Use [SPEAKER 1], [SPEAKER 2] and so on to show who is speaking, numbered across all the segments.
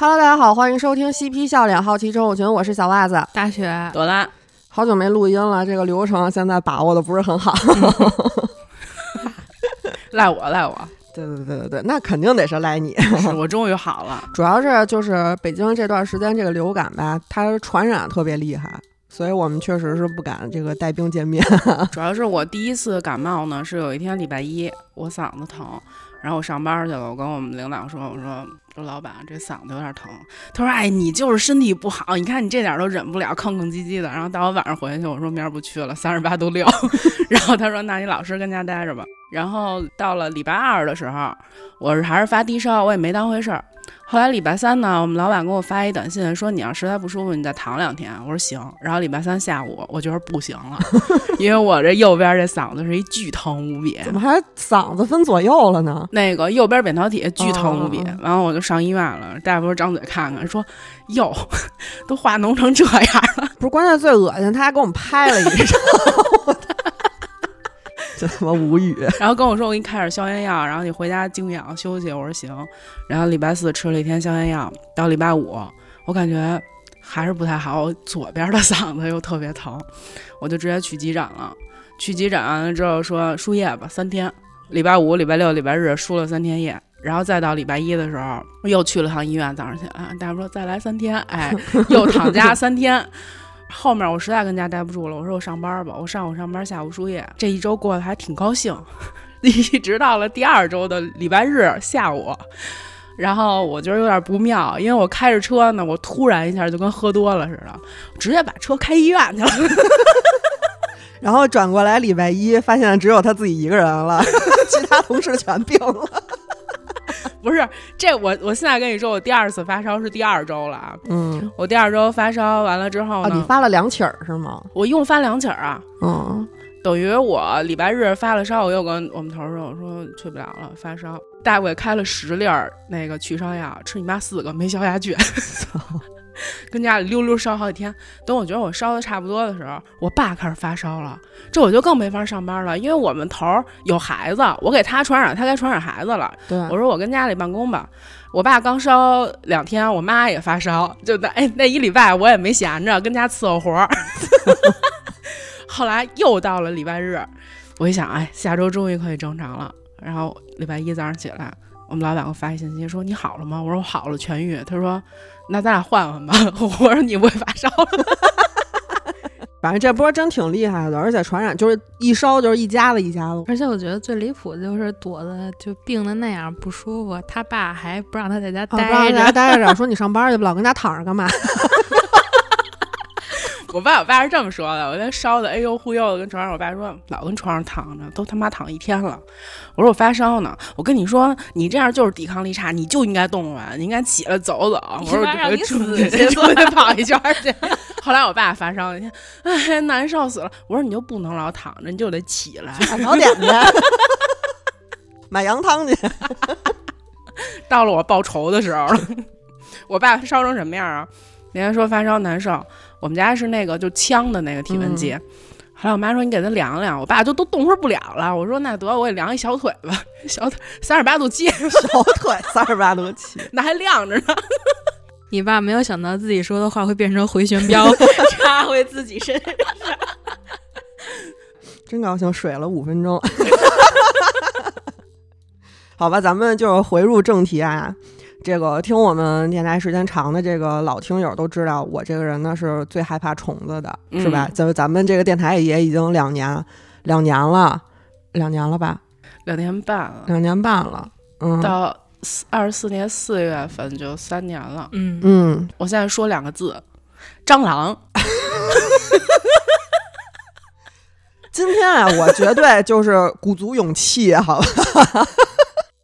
[SPEAKER 1] Hello，大家好，欢迎收听嬉皮笑脸好奇症候群，我是小袜子。
[SPEAKER 2] 大雪，
[SPEAKER 3] 朵拉，
[SPEAKER 1] 好久没录音了，这个流程现在把握的不是很好。
[SPEAKER 3] 赖我，赖我，
[SPEAKER 1] 对对对对对，那肯定得是赖你。
[SPEAKER 3] 是我终于好了，
[SPEAKER 1] 主要是就是北京这段时间这个流感吧，它传染特别厉害，所以我们确实是不敢这个带病见面。
[SPEAKER 3] 主要是我第一次感冒呢，是有一天礼拜一，我嗓子疼，然后我上班去了，我跟我们领导说，我说说老板这嗓子有点疼，他说哎你就是身体不好，你看你这点都忍不了，吭吭唧唧的。然后到我晚上回去，我说明儿不去了，三十八度六。然后他说那你老实跟家待着吧。然后到了礼拜二的时候，我是还是发低烧，我也没当回事儿。后来礼拜三呢，我们老板给我发一短信说你要实在不舒服，你再躺两天。我说行。然后礼拜三下午，我觉得不行了，因为我这右边这嗓子是一巨疼无比。
[SPEAKER 1] 怎么还嗓子分左右了呢？
[SPEAKER 3] 那个右边扁桃体巨疼无比，然后我就上医院了。大夫说张嘴看看，说哟，都化脓成这样了。
[SPEAKER 1] 不是，关键最恶心，他还给我们拍了一张。真他妈无语，
[SPEAKER 3] 然后跟我说我给你开点消炎药，然后你回家静养休息。我说行。然后礼拜四吃了一天消炎药，到礼拜五我感觉还是不太好，左边的嗓子又特别疼，我就直接去急诊了。去急诊完了之后说输液吧，三天。礼拜五、礼拜六、礼拜日输了三天液，然后再到礼拜一的时候又去了趟医院，早上起来大夫说再来三天，哎，又躺家三天。后面我实在跟家待不住了，我说我上班吧，我上午上班，下午输液。这一周过得还挺高兴，一直到了第二周的礼拜日下午，然后我觉得有点不妙，因为我开着车呢，我突然一下就跟喝多了似的，直接把车开医院去了。
[SPEAKER 1] 然后转过来礼拜一，发现只有他自己一个人了，其他同事全病了。
[SPEAKER 3] 不是这我我现在跟你说，我第二次发烧是第二周了啊。
[SPEAKER 1] 嗯，
[SPEAKER 3] 我第二周发烧完了之后呢，
[SPEAKER 1] 你发了两起儿是吗？
[SPEAKER 3] 我一共发两起儿啊。
[SPEAKER 1] 嗯，
[SPEAKER 3] 等于我礼拜日发了烧，我又跟我们头说，我说去不了了，发烧。大夫给开了十粒儿那个去烧药，吃你妈四个没消下去。跟家里溜溜烧好几天，等我觉得我烧的差不多的时候，我爸开始发烧了，这我就更没法上班了，因为我们头儿有孩子，我给他传染，他该传染孩子了。
[SPEAKER 1] 对，
[SPEAKER 3] 我说我跟家里办公吧。我爸刚烧两天，我妈也发烧，就那哎那一礼拜我也没闲着，跟家伺候活儿。后来又到了礼拜日，我一想，哎，下周终于可以正常了。然后礼拜一早上起来，我们老板给我发一信息说你好了吗？我说我好了，痊愈。他说。那咱俩换换吧。我说你不会发烧了。
[SPEAKER 1] 反正这波真挺厉害的，而且传染就是一烧就是一家子一家子。
[SPEAKER 2] 而且我觉得最离谱的就是朵子就病的那样不舒服，他爸还不让他在家待着，
[SPEAKER 1] 不让在家待着，说你上班去吧，老跟家躺着干嘛？
[SPEAKER 3] 我爸我爸是这么说的，我在烧的哎呦忽悠的跟床上，我爸说老跟床上躺着，都他妈躺一天了。我说我发烧呢，我跟你说你这样就是抵抗力差，你就应该动动，你应该起来走走。我说
[SPEAKER 2] 让你死
[SPEAKER 3] 去，出去跑一圈去。后来我爸发烧那天，哎难受死了。我说你就不能老躺着，你就得起来
[SPEAKER 1] 买早点去，买羊汤去。
[SPEAKER 3] 到了我报仇的时候了，我爸烧成什么样啊？人家说发烧难受。我们家是那个就枪的那个体温计，后来我妈说你给他量量，我爸就都动会不了了。我说那得我也量一小腿吧，小腿三十八度七，
[SPEAKER 1] 小腿三十八度七，
[SPEAKER 3] 那还亮着呢。
[SPEAKER 2] 你爸没有想到自己说的话会变成回旋镖插回自己身上，
[SPEAKER 1] 真高兴，水了五分钟。好吧，咱们就回入正题啊。这个听我们电台时间长的这个老听友都知道，我这个人呢是最害怕虫子的，是吧？咱咱们这个电台也已经两年，两年了，两年了吧？
[SPEAKER 3] 两年半了，
[SPEAKER 1] 两年半了。嗯，
[SPEAKER 3] 到二十四年四月份就三年了。
[SPEAKER 2] 嗯
[SPEAKER 1] 嗯，
[SPEAKER 3] 我现在说两个字，蟑螂。
[SPEAKER 1] 今天啊，我绝对就是鼓足勇气，好吧。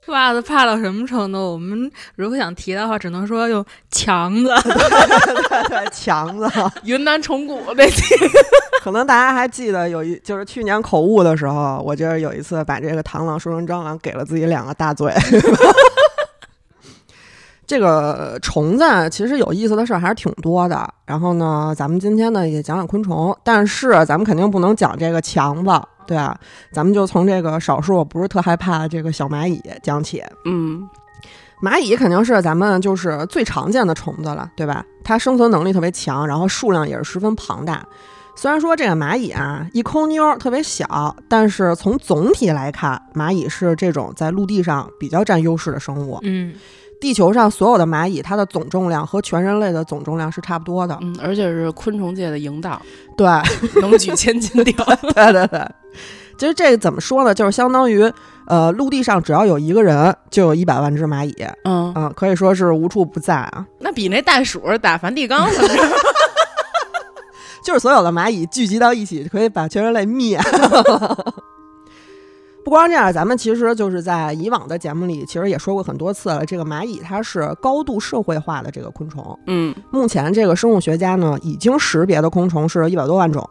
[SPEAKER 2] 袜子怕到什么程度？我们如果想提的话，只能说用强子，
[SPEAKER 1] 强子，
[SPEAKER 3] 云南虫谷那期。
[SPEAKER 1] 可能大家还记得有一，就是去年口误的时候，我觉得有一次把这个螳螂说成蟑螂，给了自己两个大嘴。这个虫子其实有意思的事儿还是挺多的。然后呢，咱们今天呢也讲讲昆虫，但是咱们肯定不能讲这个强子。对啊，咱们就从这个少数不是特害怕这个小蚂蚁讲起。
[SPEAKER 3] 嗯，
[SPEAKER 1] 蚂蚁肯定是咱们就是最常见的虫子了，对吧？它生存能力特别强，然后数量也是十分庞大。虽然说这个蚂蚁啊一抠妞儿特别小，但是从总体来看，蚂蚁是这种在陆地上比较占优势的生物。
[SPEAKER 2] 嗯，
[SPEAKER 1] 地球上所有的蚂蚁，它的总重量和全人类的总重量是差不多的。
[SPEAKER 3] 嗯，而且是昆虫界的营导，
[SPEAKER 1] 对，
[SPEAKER 3] 能举千斤顶。
[SPEAKER 1] 对对对。其实这个怎么说呢？就是相当于，呃，陆地上只要有一个人，就有一百万只蚂蚁。
[SPEAKER 3] 嗯
[SPEAKER 1] 嗯，可以说是无处不在啊。
[SPEAKER 3] 那比那袋鼠打梵蒂冈
[SPEAKER 1] 就是所有的蚂蚁聚集到一起，可以把全人类灭。不光这样，咱们其实就是在以往的节目里，其实也说过很多次了。这个蚂蚁它是高度社会化的这个昆虫。
[SPEAKER 3] 嗯，
[SPEAKER 1] 目前这个生物学家呢，已经识别的昆虫是一百多万种，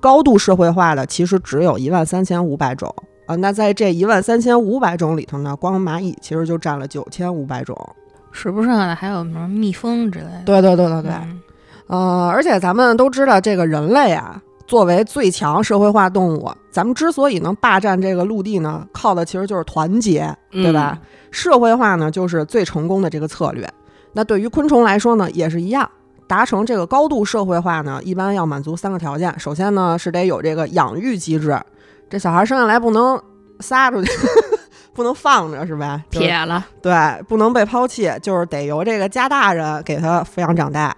[SPEAKER 1] 高度社会化的其实只有一万三千五百种啊。那在这一万三千五百种里头呢，光蚂蚁其实就占了九千五百种。
[SPEAKER 2] 是不是还有什么蜜蜂之类的？
[SPEAKER 1] 对对对对对。
[SPEAKER 2] 嗯
[SPEAKER 1] 呃，而且咱们都知道，这个人类啊，作为最强社会化动物，咱们之所以能霸占这个陆地呢，靠的其实就是团结，对吧？社会化呢，就是最成功的这个策略。那对于昆虫来说呢，也是一样，达成这个高度社会化呢，一般要满足三个条件。首先呢，是得有这个养育机制，这小孩生下来不能撒出去。不能放着是吧？就是
[SPEAKER 2] 撇了，
[SPEAKER 1] 对，不能被抛弃，就是得由这个家大人给他抚养长大。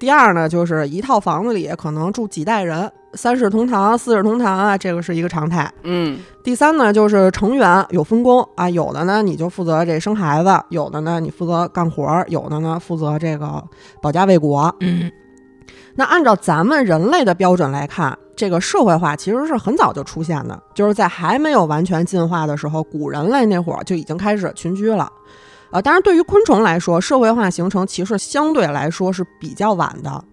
[SPEAKER 1] 第二呢，就是一套房子里可能住几代人，三世同堂、四世同堂啊，这个是一个常态。
[SPEAKER 3] 嗯
[SPEAKER 1] 第三呢，就是成员有分工啊，有的呢你就负责这生孩子，有的呢你负责干活，有的呢负责这个保家卫国。
[SPEAKER 2] 嗯
[SPEAKER 1] 那按照咱们人类的标准来看，这个社会化其实是很早就出现的，就是在还没有完全进化的时候，古人类那会儿就已经开始群居了。呃，当然，对于昆虫来说，社会化形成其实相对来说是比较晚的。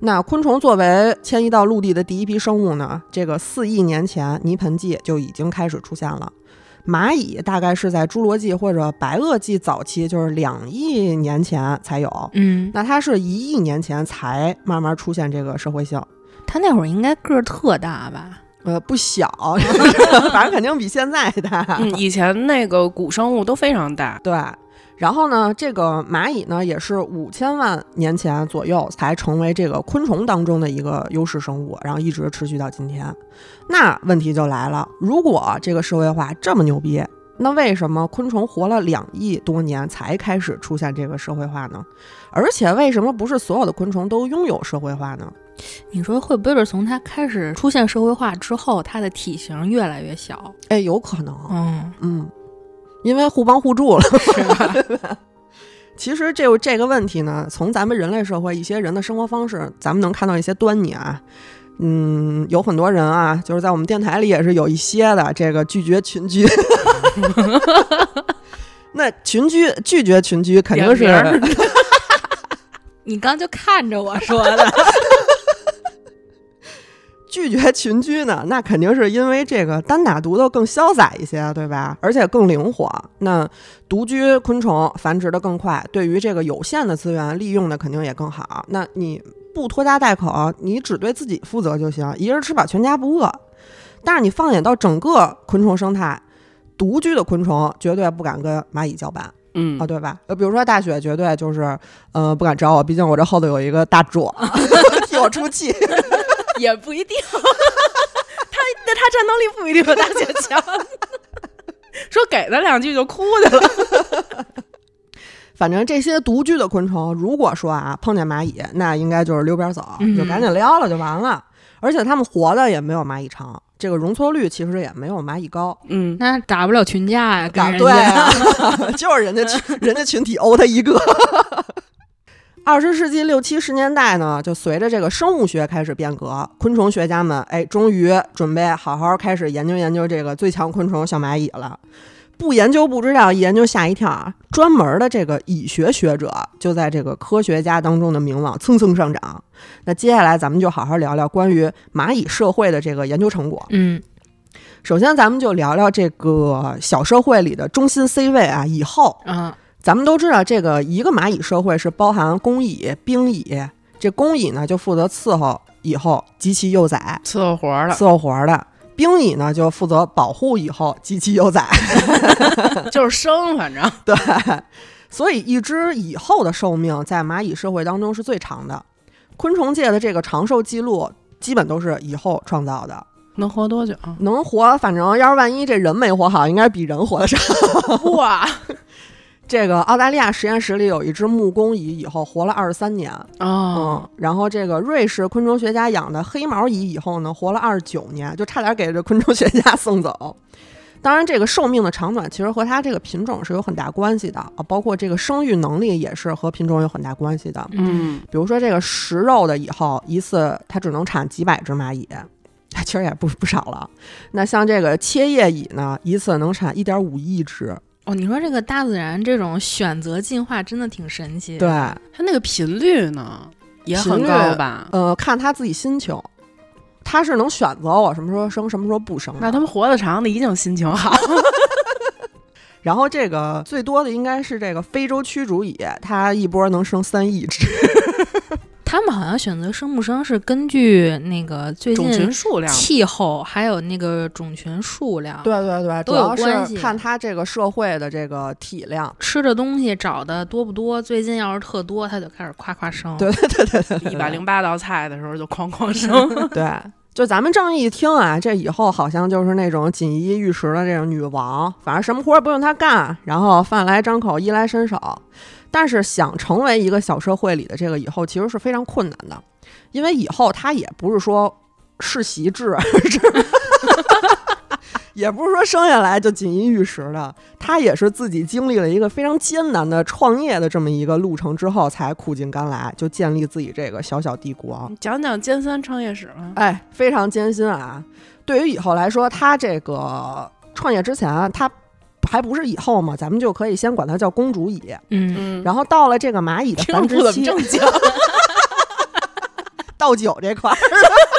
[SPEAKER 1] 那昆虫作为迁移到陆地的第一批生物呢，这个四亿年前泥盆纪就已经开始出现了。蚂蚁大概是在侏罗纪或者白垩纪早期，就是两亿年前才有。
[SPEAKER 2] 嗯，
[SPEAKER 1] 那它是一亿年前才慢慢出现这个社会性，
[SPEAKER 2] 它那会儿应该个儿特大吧？
[SPEAKER 1] 呃，不小，反正肯定比现在大。
[SPEAKER 3] 嗯，以前那个古生物都非常大。
[SPEAKER 1] 对，然后呢，这个蚂蚁呢也是五千万年前左右才成为这个昆虫当中的一个优势生物，然后一直持续到今天。那问题就来了，如果这个社会化这么牛逼，那为什么昆虫活了两亿多年才开始出现这个社会化呢？而且为什么不是所有的昆虫都拥有社会化呢？
[SPEAKER 2] 你说会不会是从它开始出现社会化之后，它的体型越来越小？
[SPEAKER 1] 哎，有可能，
[SPEAKER 2] 嗯，
[SPEAKER 1] 嗯，因为互帮互助了。
[SPEAKER 2] 是吧？
[SPEAKER 1] 其实这这个问题呢，从咱们人类社会一些人的生活方式，咱们能看到一些端倪啊。嗯，有很多人啊，就是在我们电台里也是有一些的这个拒绝群居。那群居拒绝群居肯定是
[SPEAKER 2] 你刚就看着我说的，
[SPEAKER 1] 拒绝群居呢，那肯定是因为这个单打独斗更潇洒一些，对吧？而且更灵活。那独居昆虫繁殖的更快，对于这个有限的资源利用的肯定也更好。那你不拖家带口，你只对自己负责就行，一人吃饱全家不饿。但是你放眼到整个昆虫生态，独居的昆虫绝对不敢跟蚂蚁叫板。
[SPEAKER 3] 嗯
[SPEAKER 1] 啊，对吧？呃，比如说大雪，绝对就是，呃，不敢找我，毕竟我这后头有一个大爪 替我出气。
[SPEAKER 3] 也不一定，他那他战斗力不一定有大姐强。说给他两句就哭去了。
[SPEAKER 1] 反正这些独居的昆虫，如果说啊碰见蚂蚁，那应该就是溜边走，
[SPEAKER 2] 嗯
[SPEAKER 1] 就赶紧撩了就完了。而且它们活的也没有蚂蚁长，这个容错率其实也没有蚂蚁高。
[SPEAKER 3] 嗯，
[SPEAKER 2] 那打不了群架呀，跟人
[SPEAKER 1] 对 就是人家群人家群体殴他一个。二十世纪六七十年代呢，就随着这个生物学开始变革，昆虫学家们哎，终于准备好好开始研究研究这个最强昆虫小蚂蚁了。不研究不知道，一研究吓一跳啊！专门的这个蚁学学者就在这个科学家当中的名望蹭蹭上涨。那接下来咱们就好好聊聊关于蚂蚁社会的这个研究成果。
[SPEAKER 2] 嗯
[SPEAKER 1] 首先，咱们就聊聊这个小社会里的中心 C 位啊，蚁后。
[SPEAKER 2] 啊，
[SPEAKER 1] 咱们都知道，这个一个蚂蚁社会是包含工蚁、兵蚁。这工蚁呢，就负责伺候蚁后及其幼崽，
[SPEAKER 3] 伺候活儿了，
[SPEAKER 1] 伺候活儿的；兵蚁呢，就负责保护蚁后及其幼崽。
[SPEAKER 3] 就是生，反正
[SPEAKER 1] 对，所以一只蚁后的寿命在蚂蚁社会当中是最长的。昆虫界的这个长寿记录基本都是蚁后创造的，
[SPEAKER 3] 能活多久？
[SPEAKER 1] 能活，反正要是万一这人没活好，应该比人活得长。
[SPEAKER 3] 哇，
[SPEAKER 1] 这个澳大利亚实验室里有一只木工蚁，以后活了二十三年。
[SPEAKER 3] 哦，
[SPEAKER 1] 嗯，然后这个瑞士昆虫学家养的黑毛蚁以后呢，活了二十九年，就差点给这昆虫学家送走。当然，这个寿命的长短其实和它这个品种是有很大关系的啊，包括这个生育能力也是和品种有很大关系的。
[SPEAKER 3] 嗯，
[SPEAKER 1] 比如说这个食肉的以后，一次它只能产几百只蚂蚁，其实也不不少了。那像这个切叶蚁呢，一次能产一点五亿只。
[SPEAKER 2] 哦，你说这个大自然这种选择进化真的挺神奇。
[SPEAKER 1] 对，，
[SPEAKER 3] 它那个频率呢也很高吧？
[SPEAKER 1] 呃，看他自己心情，他是能选择我什么时候生，什么时候不生。
[SPEAKER 3] 那他们活得长的一定心情好。
[SPEAKER 1] 然后这个最多的应该是这个非洲驱逐蚁，它一波能生三亿只。
[SPEAKER 2] 他们好像选择生不生是根据那个最近
[SPEAKER 3] 种群
[SPEAKER 2] 近
[SPEAKER 3] 数量，
[SPEAKER 2] 气候还有那个种群数量，
[SPEAKER 1] 对对对，
[SPEAKER 2] 都有关系
[SPEAKER 1] 看他这个社会的这个体量。
[SPEAKER 2] 吃的东西找的多不多。最近要是特多，他就开始夸夸生。
[SPEAKER 1] 对对对对对对，
[SPEAKER 3] 一百零八道菜的时候就哐哐生。
[SPEAKER 1] 对，就咱们这么一听啊，这以后好像就是那种锦衣玉食的这种女王，反正什么活儿不用她干，然后饭来张口，衣来伸手。但是想成为一个小社会里的这个以后，其实是非常困难的，因为以后他也不是说世袭制，是 也不是说生下来就锦衣玉食的，他也是自己经历了一个非常艰难的创业的这么一个路程之后，才苦尽甘来，就建立自己这个小小帝国。
[SPEAKER 3] 讲讲尖三创业史吧。
[SPEAKER 1] 哎，非常艰辛啊！对于以后来说，他这个创业之前，他还不是以后嘛，咱们就可以先管它叫公主蚁。
[SPEAKER 2] 嗯，
[SPEAKER 3] 嗯，
[SPEAKER 1] 然后到了这个蚂蚁的繁殖期，
[SPEAKER 3] 正经，
[SPEAKER 1] 倒酒这块儿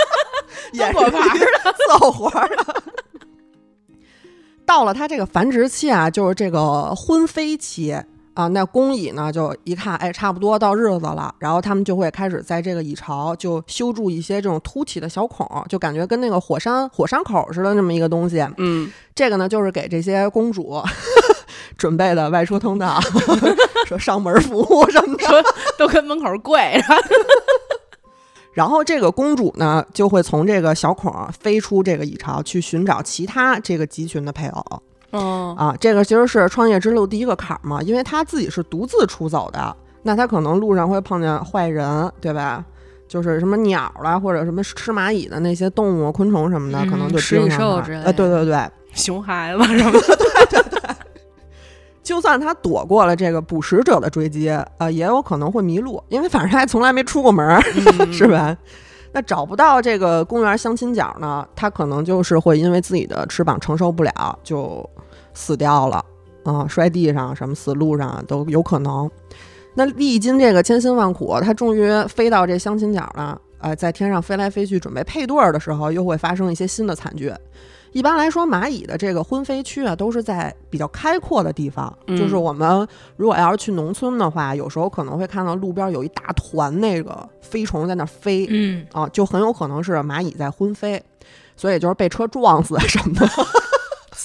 [SPEAKER 1] 也
[SPEAKER 3] 中国牌儿
[SPEAKER 1] 是伺候活儿的。到了它这个繁殖期啊，就是这个婚飞期啊，那公蚁呢就一看，哎，差不多到日子了，然后他们就会开始在这个蚁巢就修筑一些这种凸起的小孔，就感觉跟那个火山火山口似的那么一个东西。
[SPEAKER 3] 嗯，
[SPEAKER 1] 这个呢，就是给这些公主 准备的外出通道，说上门服务什么的。
[SPEAKER 3] 都跟门口跪着。
[SPEAKER 1] 然后这个公主呢，就会从这个小孔儿飞出这个蚁巢，去寻找其他这个集群的配偶
[SPEAKER 3] 嗯，
[SPEAKER 1] 啊。这个其实是创业之路第一个坎儿嘛，因为他自己是独自出走的，那他可能路上会碰见坏人，对吧？就是什么鸟啦，或者什么吃蚂蚁的那些动物、昆虫什么的，
[SPEAKER 2] 嗯
[SPEAKER 1] 可能就
[SPEAKER 2] 食蚁
[SPEAKER 1] 盯上她
[SPEAKER 2] 兽之类
[SPEAKER 1] 呃，对对对，
[SPEAKER 3] 熊孩子什么的。
[SPEAKER 1] 对对对就算他躲过了这个捕食者的追击，呃，也有可能会迷路，因为反正他还从来没出过门 是吧？那找不到这个公园相亲角呢，他可能就是会因为自己的翅膀承受不了，就死掉了，啊、摔地上什么死路上都有可能。那历经这个千辛万苦，他终于飞到这相亲角了，呃，在天上飞来飞去，准备配对儿的时候，又会发生一些新的惨剧。一般来说，蚂蚁的这个婚飞区啊，都是在比较开阔的地方。
[SPEAKER 3] 嗯
[SPEAKER 1] 就是我们如果要是去农村的话，有时候可能会看到路边有一大团那个飞虫在那儿飞，
[SPEAKER 2] 嗯，
[SPEAKER 1] 啊，就很有可能是蚂蚁在婚飞，所以就是被车撞死什么的，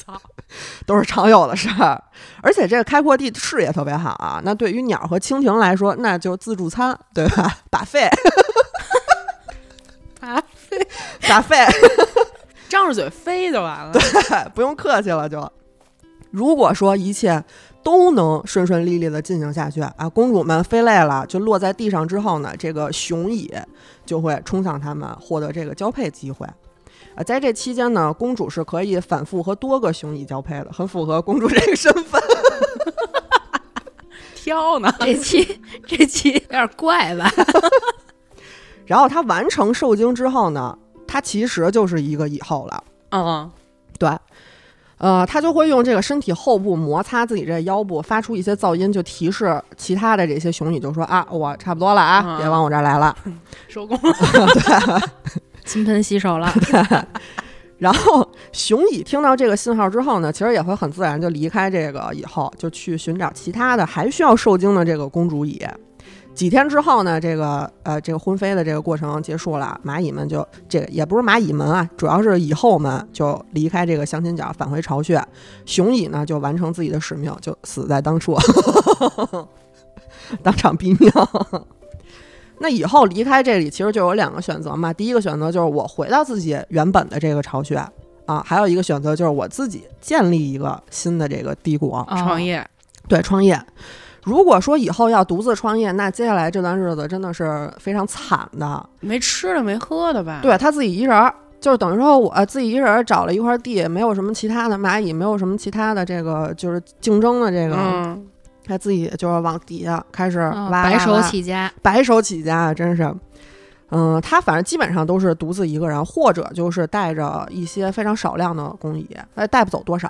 [SPEAKER 3] 操，
[SPEAKER 1] 都是常有的事儿。而且这个开阔地视野特别好啊，那对于鸟和蜻蜓来说，那就自助餐，对吧？把费，
[SPEAKER 3] 把
[SPEAKER 1] 把费。
[SPEAKER 3] 张着嘴飞就完了。
[SPEAKER 1] 对不用客气了就。如果说一切都能顺顺利利的进行下去啊，公主们飞累了，就落在地上之后呢，这个雄蚁就会冲向它们，获得这个交配机会。啊，在这期间呢，公主是可以反复和多个雄蚁交配的，很符合公主这个身份。
[SPEAKER 3] 挑呢，
[SPEAKER 2] 这期这期有点怪吧？
[SPEAKER 1] 然后她完成受精之后呢，她其实就是一个蚁后了。
[SPEAKER 3] 嗯，
[SPEAKER 1] 对，呃，他就会用这个身体后部摩擦自己这腰部，发出一些噪音，就提示其他的这些雄蚁，就说啊，我差不多了啊，
[SPEAKER 3] 嗯
[SPEAKER 1] 别往我这儿来了。
[SPEAKER 3] 收工了。
[SPEAKER 2] 金盆洗手了。
[SPEAKER 1] 然后雄蚁听到这个信号之后呢，其实也会很自然就离开这个以后，就去寻找其他的还需要受精的这个公主蚁。几天之后呢，这个呃，这个婚飞的这个过程结束了，蚂蚁们就这个也不是蚂蚁们啊，主要是蚁后们就离开这个相亲角，返回巢穴。雄蚁呢就完成自己的使命，就死在当初，当场毙命。那以后离开这里，其实就有两个选择嘛。第一个选择就是我回到自己原本的这个巢穴啊，还有一个选择就是我自己建立一个新的这个帝国，
[SPEAKER 3] 创业。
[SPEAKER 1] 对，创业。如果说以后要独自创业，那接下来这段日子真的是非常惨的，
[SPEAKER 3] 没吃的没喝的吧？
[SPEAKER 1] 对他自己一人儿，就是等于说我自己一人找了一块地，没有什么其他的蚂蚁，没有什么其他的这个就是竞争的这个，他自己就是往底下开始挖，
[SPEAKER 2] 白手起家，
[SPEAKER 1] 白手起家，真是。嗯，他反正基本上都是独自一个人，或者就是带着一些非常少量的工蚁，他带不走多少。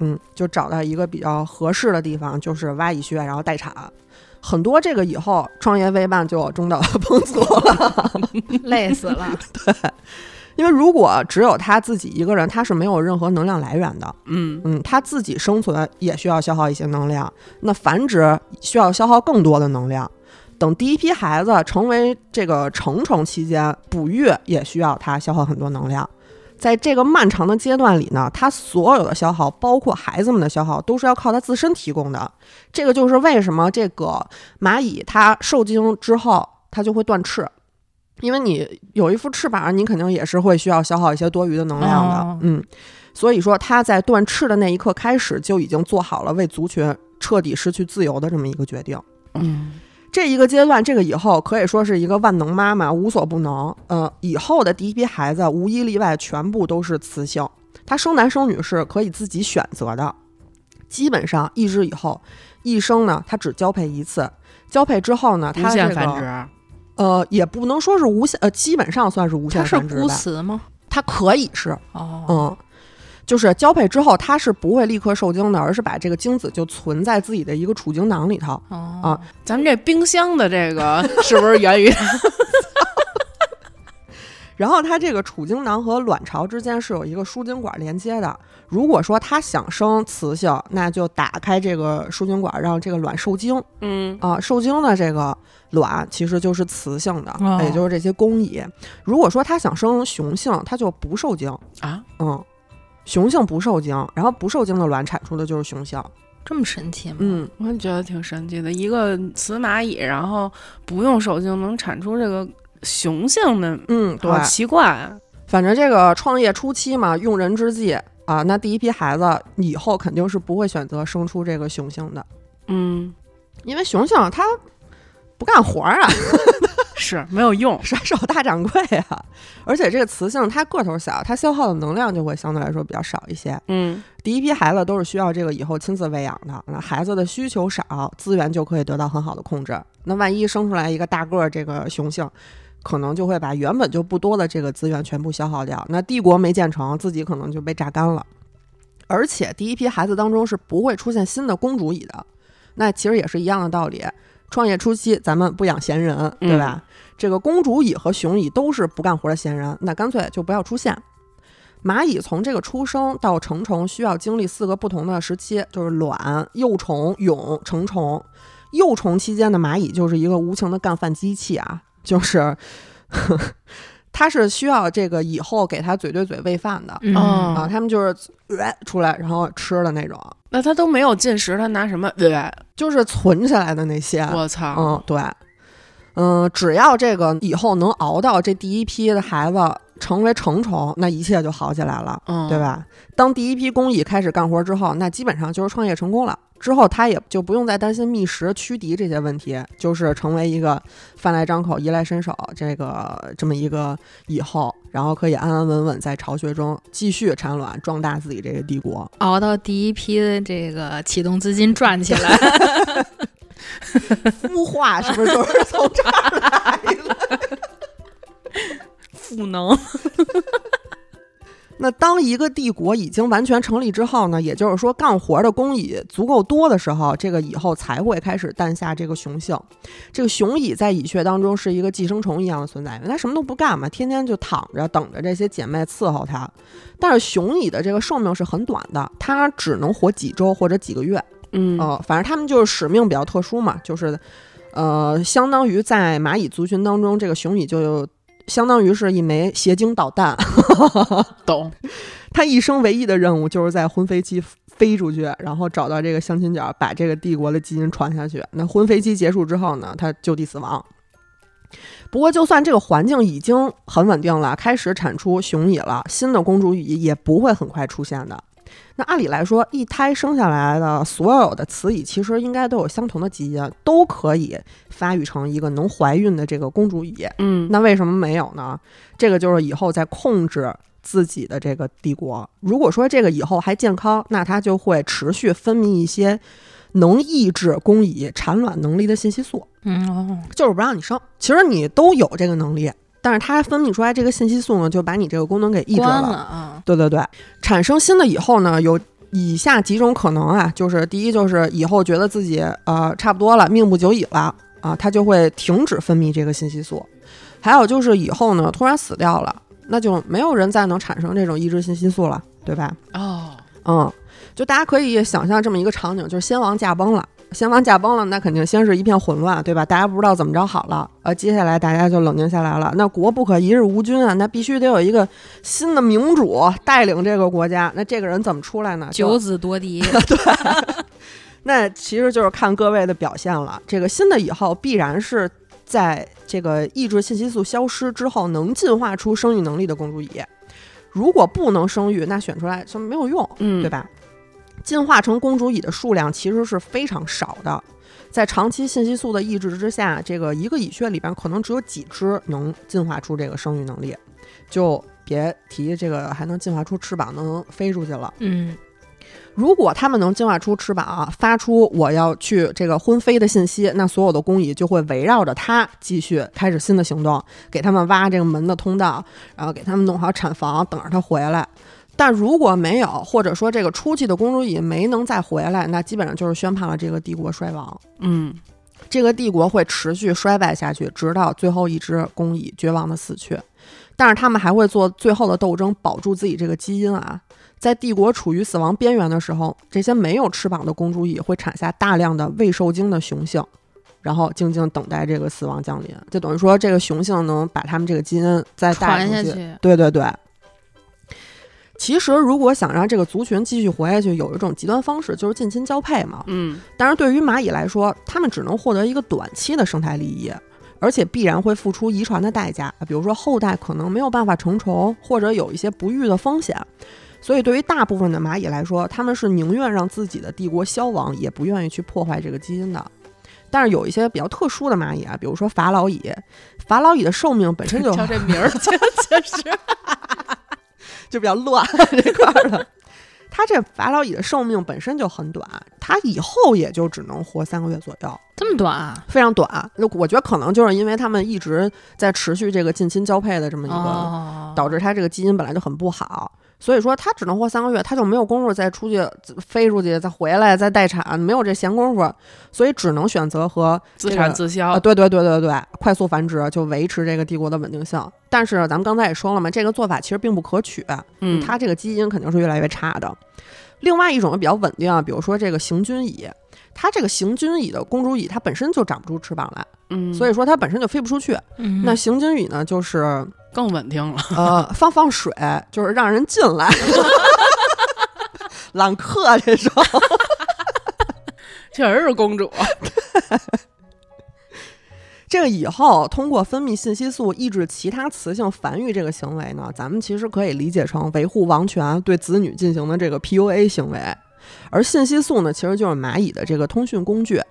[SPEAKER 1] 嗯，就找到一个比较合适的地方，就是挖蚁穴，然后待产。很多这个以后创业未半就中道 崩殂了，
[SPEAKER 2] 累死了。
[SPEAKER 1] 对，因为如果只有他自己一个人，他是没有任何能量来源的。
[SPEAKER 3] 嗯
[SPEAKER 1] 嗯，他自己生存也需要消耗一些能量，那繁殖需要消耗更多的能量。等第一批孩子成为这个成虫期间，哺育也需要他消耗很多能量。在这个漫长的阶段里呢，它所有的消耗，包括孩子们的消耗，都是要靠它自身提供的。这个就是为什么这个蚂蚁它受精之后，它就会断翅，因为你有一副翅膀，你肯定也是会需要消耗一些多余的能量的。嗯，所以说他在断翅的那一刻开始，就已经做好了为族群彻底失去自由的这么一个决定。
[SPEAKER 3] 嗯。
[SPEAKER 1] 这一个阶段，这个以后可以说是一个万能妈妈，无所不能。呃，以后的第一批孩子无一例外全部都是雌性，她生男生女是可以自己选择的。基本上一只以后一生呢，它只交配一次，交配之后呢，它
[SPEAKER 3] 无限繁殖。
[SPEAKER 1] 呃，也不能说是无限，呃，基本上算是无限繁殖
[SPEAKER 2] 它是孤雌吗？
[SPEAKER 1] 它可以是
[SPEAKER 2] 哦，
[SPEAKER 1] 嗯。就是交配之后，它是不会立刻受精的，而是把这个精子就存在自己的一个储精囊里头啊。
[SPEAKER 3] 咱们这冰箱的这个 是不是源于？
[SPEAKER 1] 然后它这个储精囊和卵巢之间是有一个输精管连接的。如果说它想生雌性，那就打开这个输精管，让这个卵受精。
[SPEAKER 3] 嗯
[SPEAKER 1] 啊，受精的这个卵其实就是雌性的，也就是这些工蚁。如果说它想生雄性，它就不受精
[SPEAKER 3] 啊。
[SPEAKER 1] 嗯。雄性不受精，然后不受精的卵产出的就是雄性，
[SPEAKER 2] 这么神奇吗？
[SPEAKER 1] 嗯，
[SPEAKER 3] 我也觉得挺神奇的。一个雌蚂蚁，然后不用受精能产出这个雄性的，
[SPEAKER 1] 嗯，对，
[SPEAKER 3] 奇怪。
[SPEAKER 1] 反正这个创业初期嘛，用人之际啊，那第一批孩子以后肯定是不会选择生出这个雄性的，
[SPEAKER 3] 嗯，
[SPEAKER 1] 因为雄性它不干活啊。
[SPEAKER 3] 是没有用，
[SPEAKER 1] 甩手大掌柜啊！而且这个雌性它个头小，它消耗的能量就会相对来说比较少一些。
[SPEAKER 3] 嗯，
[SPEAKER 1] 第一批孩子都是需要这个以后亲自喂养的，那孩子的需求少，资源就可以得到很好的控制。那万一生出来一个大个儿这个雄性，可能就会把原本就不多的这个资源全部消耗掉，那帝国没建成，自己可能就被榨干了。而且第一批孩子当中是不会出现新的公主蚁的，那其实也是一样的道理。创业初期，咱们不养闲人，对吧？这个公主蚁和雄蚁都是不干活的闲人，那干脆就不要出现。蚂蚁从这个出生到成虫需要经历四个不同的时期，就是卵、幼虫、蛹、成虫。幼虫期间的蚂蚁就是一个无情的干饭机器啊，就是他是需要这个以后给他嘴对嘴喂饭的啊，他们就是出来然后吃的那种。
[SPEAKER 3] 那他都没有进食，他拿什么？对，
[SPEAKER 1] 就是存起来的那些。
[SPEAKER 3] 我操！
[SPEAKER 1] 嗯，对，嗯，只要这个以后能熬到这第一批的孩子成为成虫，那一切就好起来了，
[SPEAKER 3] 嗯，
[SPEAKER 1] 对吧？当第一批工蚁开始干活之后，那基本上就是创业成功了。之后他也就不用再担心觅食、驱敌这些问题，就是成为一个饭来张口、衣来伸手这个这么一个以后，然后可以安安稳稳在巢穴中继续产卵，壮大自己这个帝国，
[SPEAKER 2] 熬到第一批的这个启动资金赚起来，
[SPEAKER 1] 孵化是不是就是从这儿来的？
[SPEAKER 2] 赋能。
[SPEAKER 1] 那当一个帝国已经完全成立之后呢，也就是说干活的工蚁足够多的时候，这个蚁后才会开始诞下这个雄性。这个雄蚁在蚁穴当中是一个寄生虫一样的存在，因为它什么都不干嘛，天天就躺着等着这些姐妹伺候它。但是雄蚁的这个寿命是很短的，它只能活几周或者几个月。
[SPEAKER 3] 嗯，
[SPEAKER 1] 反正他们就是使命比较特殊嘛，就是。呃，相当于在蚂蚁族群当中，这个雄蚁就相当于是一枚邪精导弹。
[SPEAKER 3] 懂。
[SPEAKER 1] 他一生唯一的任务就是在婚飞期飞出去，然后找到这个相亲角，把这个帝国的基因传下去。那婚飞期结束之后呢，他就地死亡。不过，就算这个环境已经很稳定了，开始产出雄蚁了，新的公主蚁也不会很快出现的。那按理来说，一胎生下来的所有的雌蚁其实应该都有相同的基因，都可以发育成一个能怀孕的这个公主蚁。
[SPEAKER 3] 嗯，
[SPEAKER 1] 那为什么没有呢？这个就是以后在控制自己的这个帝国。如果说这个以后还健康，那它就会持续分泌一些能抑制公蚁产卵能力的信息素。
[SPEAKER 2] 嗯哦，
[SPEAKER 1] 就是不让你生。其实你都有这个能力，但是它分泌出来这个信息素呢，就把你这个功能给抑制
[SPEAKER 2] 了
[SPEAKER 1] 了。
[SPEAKER 2] 啊，
[SPEAKER 1] 对对对，产生新的以后呢，有以下几种可能啊，就是第一就是以后觉得自己呃差不多了，命不久矣了啊，它就会停止分泌这个信息素。还有就是以后呢突然死掉了，那就没有人再能产生这种抑制信息素了，对吧？
[SPEAKER 3] 哦，
[SPEAKER 1] 嗯，就大家可以想象这么一个场景，就是先王驾崩了。先王驾崩了，那肯定先是一片混乱，对吧？大家不知道怎么着好了，呃，接下来大家就冷静下来了。那国不可一日无君啊，那必须得有一个新的明主带领这个国家。那这个人怎么出来呢？
[SPEAKER 2] 九子夺嫡，对
[SPEAKER 1] 那其实就是看各位的表现了。这个新的以后必然是在这个抑制信息素消失之后，能进化出生育能力的公主蚁。如果不能生育，那选出来就没有用，
[SPEAKER 3] 嗯，
[SPEAKER 1] 对？吧？进化成公主蚁的数量其实是非常少的，在长期信息素的抑制之下，这个一个蚁穴里边可能只有几只能进化出这个生育能力，就别提这个还能进化出翅膀能飞出去了。
[SPEAKER 2] 嗯，
[SPEAKER 1] 如果它们能进化出翅膀，发出我要去这个婚飞的信息，那所有的工蚁就会围绕着它继续开始新的行动，给他们挖这个门的通道，然后给他们弄好产房，等着它回来。但如果没有，或者说这个出去的公主蚁没能再回来，那基本上就是宣判了这个帝国衰亡。
[SPEAKER 3] 嗯，
[SPEAKER 1] 这个帝国会持续衰败下去，直到最后一只公蚁绝望的死去。但是他们还会做最后的斗争，保住自己这个基因啊。在帝国处于死亡边缘的时候，这些没有翅膀的公主蚁会产下大量的未受精的雄性，然后静静等待这个死亡降临。就等于说，这个雄性能把他们这个基因再带。
[SPEAKER 2] 传下去，
[SPEAKER 1] 对对对。其实，如果想让这个族群继续活下去，有一种极端方式就是近亲交配嘛。
[SPEAKER 3] 嗯，
[SPEAKER 1] 但是对于蚂蚁来说，它们只能获得一个短期的生态利益，而且必然会付出遗传的代价，比如说后代可能没有办法成虫，或者有一些不育的风险。所以，对于大部分的蚂蚁来说，他们是宁愿让自己的帝国消亡，也不愿意去破坏这个基因的。但是有一些比较特殊的蚂蚁啊，比如说法老蚁，法老蚁的寿命本身就
[SPEAKER 3] 叫这名儿确确实，
[SPEAKER 1] 就比较乱 这块儿的。它这法老蚁的寿命本身就很短，它以后也就只能活三个月左右，
[SPEAKER 2] 这么短啊？
[SPEAKER 1] 非常短。那我觉得可能就是因为他们一直在持续这个近亲交配的这么一个，
[SPEAKER 2] 哦，
[SPEAKER 1] 导致它这个基因本来就很不好。所以说它只能活三个月，它就没有功夫再出去飞出去，再回来再待产，没有这闲工夫，所以只能选择和
[SPEAKER 3] 自
[SPEAKER 1] 这个
[SPEAKER 3] 产自销
[SPEAKER 1] 啊，。对对对对对，快速繁殖就维持这个帝国的稳定性。但是咱们刚才也说了嘛，这个做法其实并不可取，
[SPEAKER 3] 嗯，
[SPEAKER 1] 它这个基因肯定是越来越差的。另外一种比较稳定啊，比如说这个行军蚁，它这个行军蚁的公主蚁，它本身就长不出翅膀来，
[SPEAKER 3] 嗯，
[SPEAKER 1] 所以说它本身就飞不出去。
[SPEAKER 2] 嗯
[SPEAKER 1] 那行军蚁呢，就是
[SPEAKER 3] 更稳定了。
[SPEAKER 1] 呃放放水，就是让人进来。揽客这种，
[SPEAKER 3] 确实是公主。
[SPEAKER 1] 这个以后通过分泌信息素抑制其他雌性繁育这个行为呢，咱们其实可以理解成维护王权、对子女进行的这个 PUA 行为。而信息素呢，其实就是蚂蚁的这个通讯工具。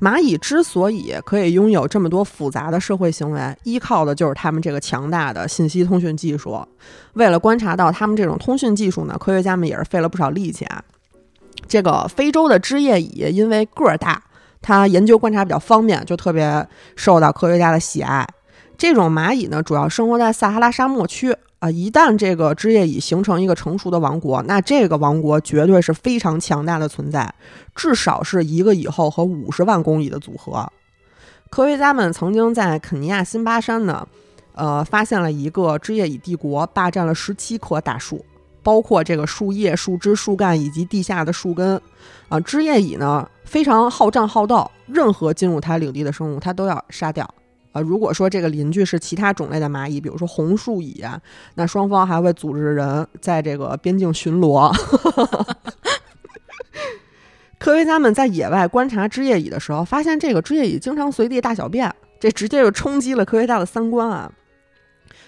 [SPEAKER 1] 蚂蚁之所以可以拥有这么多复杂的社会行为，依靠的就是它们这个强大的信息通讯技术。为了观察到它们这种通讯技术呢，科学家们也是费了不少力气啊。这个非洲的枝叶蚁因为个儿大，它研究观察比较方便，就特别受到科学家的喜爱。这种蚂蚁呢，主要生活在撒哈拉沙漠区啊。一旦这个枝叶蚁形成一个成熟的王国，那这个王国绝对是非常强大的存在，至少是一个蚁后和五十万公蚁的组合。科学家们曾经在肯尼亚辛巴山呢，呃，发现了一个枝叶蚁帝国，霸占了十七棵大树。包括这个树叶、树枝、树干以及地下的树根。啊，枝叶蚁呢非常好战好斗，任何进入它领地的生物，它都要杀掉。啊，如果说这个邻居是其他种类的蚂蚁，比如说红树蚁啊，那双方还会组织人在这个边境巡逻。科学家们在野外观察枝叶蚁的时候，发现这个枝叶蚁经常随地大小便，这直接就冲击了科学家的三观啊！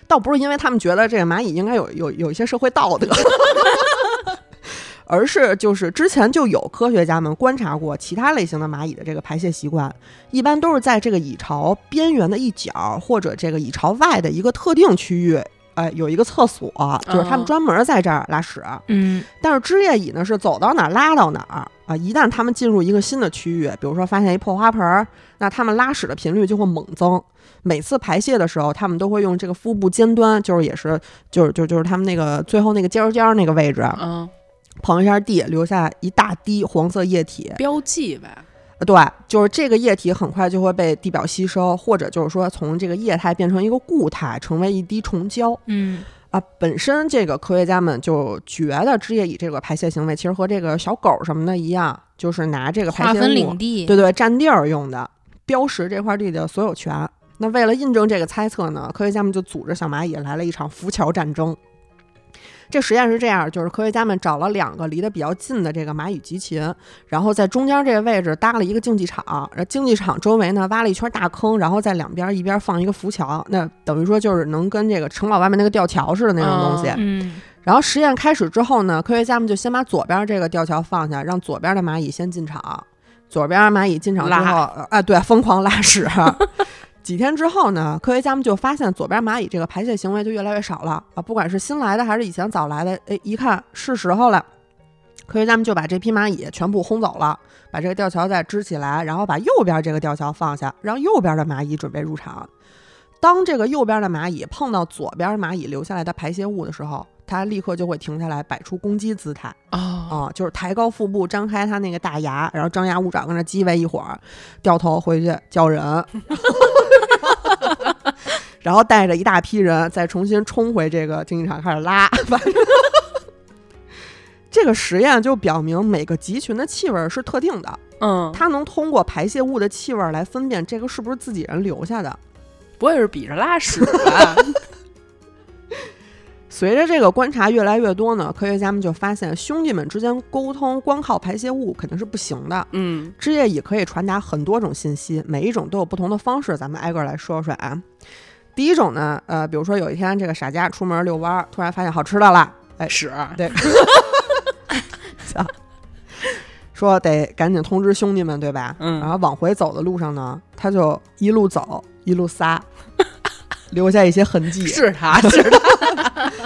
[SPEAKER 1] 倒不是因为他们觉得这个蚂蚁应该有有有一些社会道德。而是就是之前就有科学家们观察过其他类型的蚂蚁的这个排泄习惯，一般都是在这个蚁巢边缘的一角或者这个蚁巢外的一个特定区域，哎，有一个厕所，就是他们专门在这儿拉屎。
[SPEAKER 2] 嗯，
[SPEAKER 1] 但是枝叶蚁呢是走到哪儿拉到哪儿啊，一旦他们进入一个新的区域，比如说发现一破花盆儿，那他们拉屎的频率就会猛增。每次排泄的时候，他们都会用这个腹部尖端，就是也是就是就就是他们那个最后那个尖尖儿那个位置，
[SPEAKER 3] 嗯。
[SPEAKER 1] 碰一下地，留下一大滴黄色液体，
[SPEAKER 3] 标记呗。
[SPEAKER 1] 对，就是这个液体很快就会被地表吸收，或者就是说从这个液态变成一个固态，成为一滴虫胶。
[SPEAKER 2] 嗯
[SPEAKER 1] 啊，本身这个科学家们就觉得枝叶蚁这个排泄行为其实和这个小狗什么的一样，就是拿这个排泄物，对对，占地儿用的，标识这块地的所有权。那为了印证这个猜测呢，科学家们就组织小蚂蚁来了一场浮桥战争。这实验是这样，就是科学家们找了两个离得比较近的这个蚂蚁集群，然后在中间这个位置搭了一个竞技场，然后竞技场周围呢挖了一圈大坑，然后在两边一边放一个浮桥，那等于说就是能跟这个城堡外面那个吊桥似的那种东西。
[SPEAKER 2] 嗯。
[SPEAKER 1] 然后实验开始之后呢，科学家们就先把左边这个吊桥放下，让左边的蚂蚁先进场。左边蚂蚁进场之后，啊，对，疯狂拉屎。几天之后呢，科学家们就发现左边蚂蚁这个排泄行为就越来越少了啊！不管是新来的还是以前早来的，哎，一看是时候了，科学家们就把这批蚂蚁全部轰走了，把这个吊桥再支起来，然后把右边这个吊桥放下，让右边的蚂蚁准备入场。当这个右边的蚂蚁碰到左边蚂蚁留下来的排泄物的时候，它立刻就会停下来，摆出攻击姿态啊，就是抬高腹部，张开它那个大牙，然后张牙舞爪，跟那叽歪一会儿，掉头回去叫人。然后带着一大批人再重新冲回这个竞技场开始拉，反正这个实验就表明每个集群的气味是特定的，
[SPEAKER 3] 嗯，
[SPEAKER 1] 它能通过排泄物的气味来分辨这个是不是自己人留下的，
[SPEAKER 3] 不会是比着拉屎吧？
[SPEAKER 1] 随着这个观察越来越多呢，科学家们就发现兄弟们之间沟通光靠排泄物肯定是不行的。
[SPEAKER 3] 嗯，
[SPEAKER 1] 枝叶蚁可以传达很多种信息，每一种都有不同的方式，咱们挨个来说说啊。第一种呢，呃，比如说有一天这个傻家出门遛弯，突然发现好吃的了，哎，
[SPEAKER 3] 屎，
[SPEAKER 1] 对，说得赶紧通知兄弟们，对吧？
[SPEAKER 3] 嗯，
[SPEAKER 1] 然后往回走的路上呢，他就一路走一路撒。留下一些痕迹，
[SPEAKER 3] 是他是他。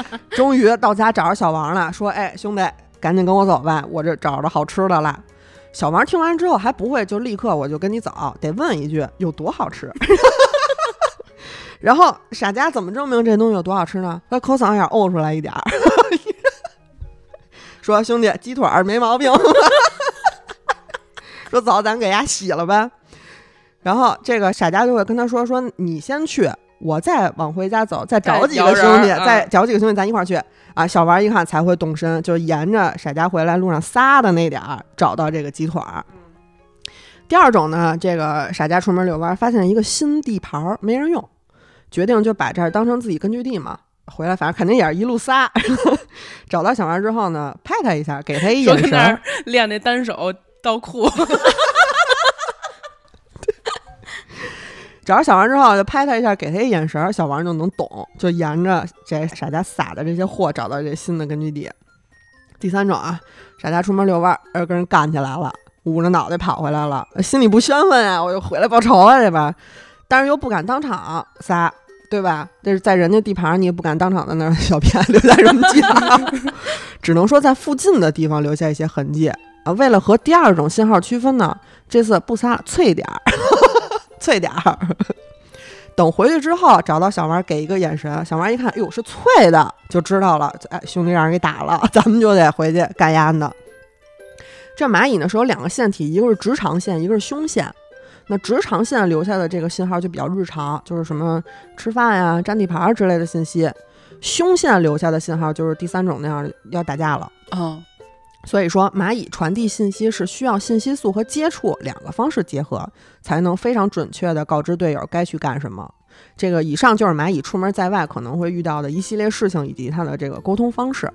[SPEAKER 1] 终于到家找着小王了，说：“哎，兄弟，赶紧跟我走吧，我这找着好吃的了。”小王听完之后还不会就立刻我就跟你走，得问一句有多好吃。然后傻家怎么证明这东西有多好吃呢？他口嗓眼呕出来一点儿，说：“兄弟，鸡腿儿没毛病。”说：“走，咱给家洗了呗。”然后这个傻家就会跟他说：“说你先去。”我再往回家走，再找几个兄弟，再找几个兄弟，咱一块儿去啊！小王一看才会动身，就沿着傻家回来路上撒的那点儿找到这个鸡腿儿。第二种呢，这个傻家出门遛弯，发现一个新地盘儿没人用，决定就把这儿当成自己根据地嘛。回来反正肯定也是一路撒。找到小王之后呢，拍他一下，给他一眼神，
[SPEAKER 3] 练那单手倒库。
[SPEAKER 1] 找着小王之后，就拍他一下，给他一眼神，小王就能懂，就沿着这傻家撒的这些货找到这新的根据地。第三种啊，傻家出门遛弯，呃，跟人干起来了，捂着脑袋跑回来了，心里不宣愤啊，我就回来报仇了，对吧？但是又不敢当场撒，对吧？这是在人家地盘，你也不敢当场在那儿小便留下什么迹象，只能说在附近的地方留下一些痕迹啊。为了和第二种信号区分呢，这次不撒，脆点儿。脆点儿，等回去之后找到小王，给一个眼神。小王一看，哟，是脆的，就知道了。哎，兄弟让人给打了，咱们就得回去干烟的。这蚂蚁呢是有两个腺体，一个是直肠腺，一个是胸腺。那直肠腺留下的这个信号就比较日常，就是什么吃饭呀、占地盘之类的信息。胸腺留下的信号就是第三种那样要打架了。
[SPEAKER 3] 嗯，
[SPEAKER 1] 所以说，蚂蚁传递信息是需要信息素和接触两个方式结合，才能非常准确地告知队友该去干什么。这个以上就是蚂蚁出门在外可能会遇到的一系列事情以及它的这个沟通方式。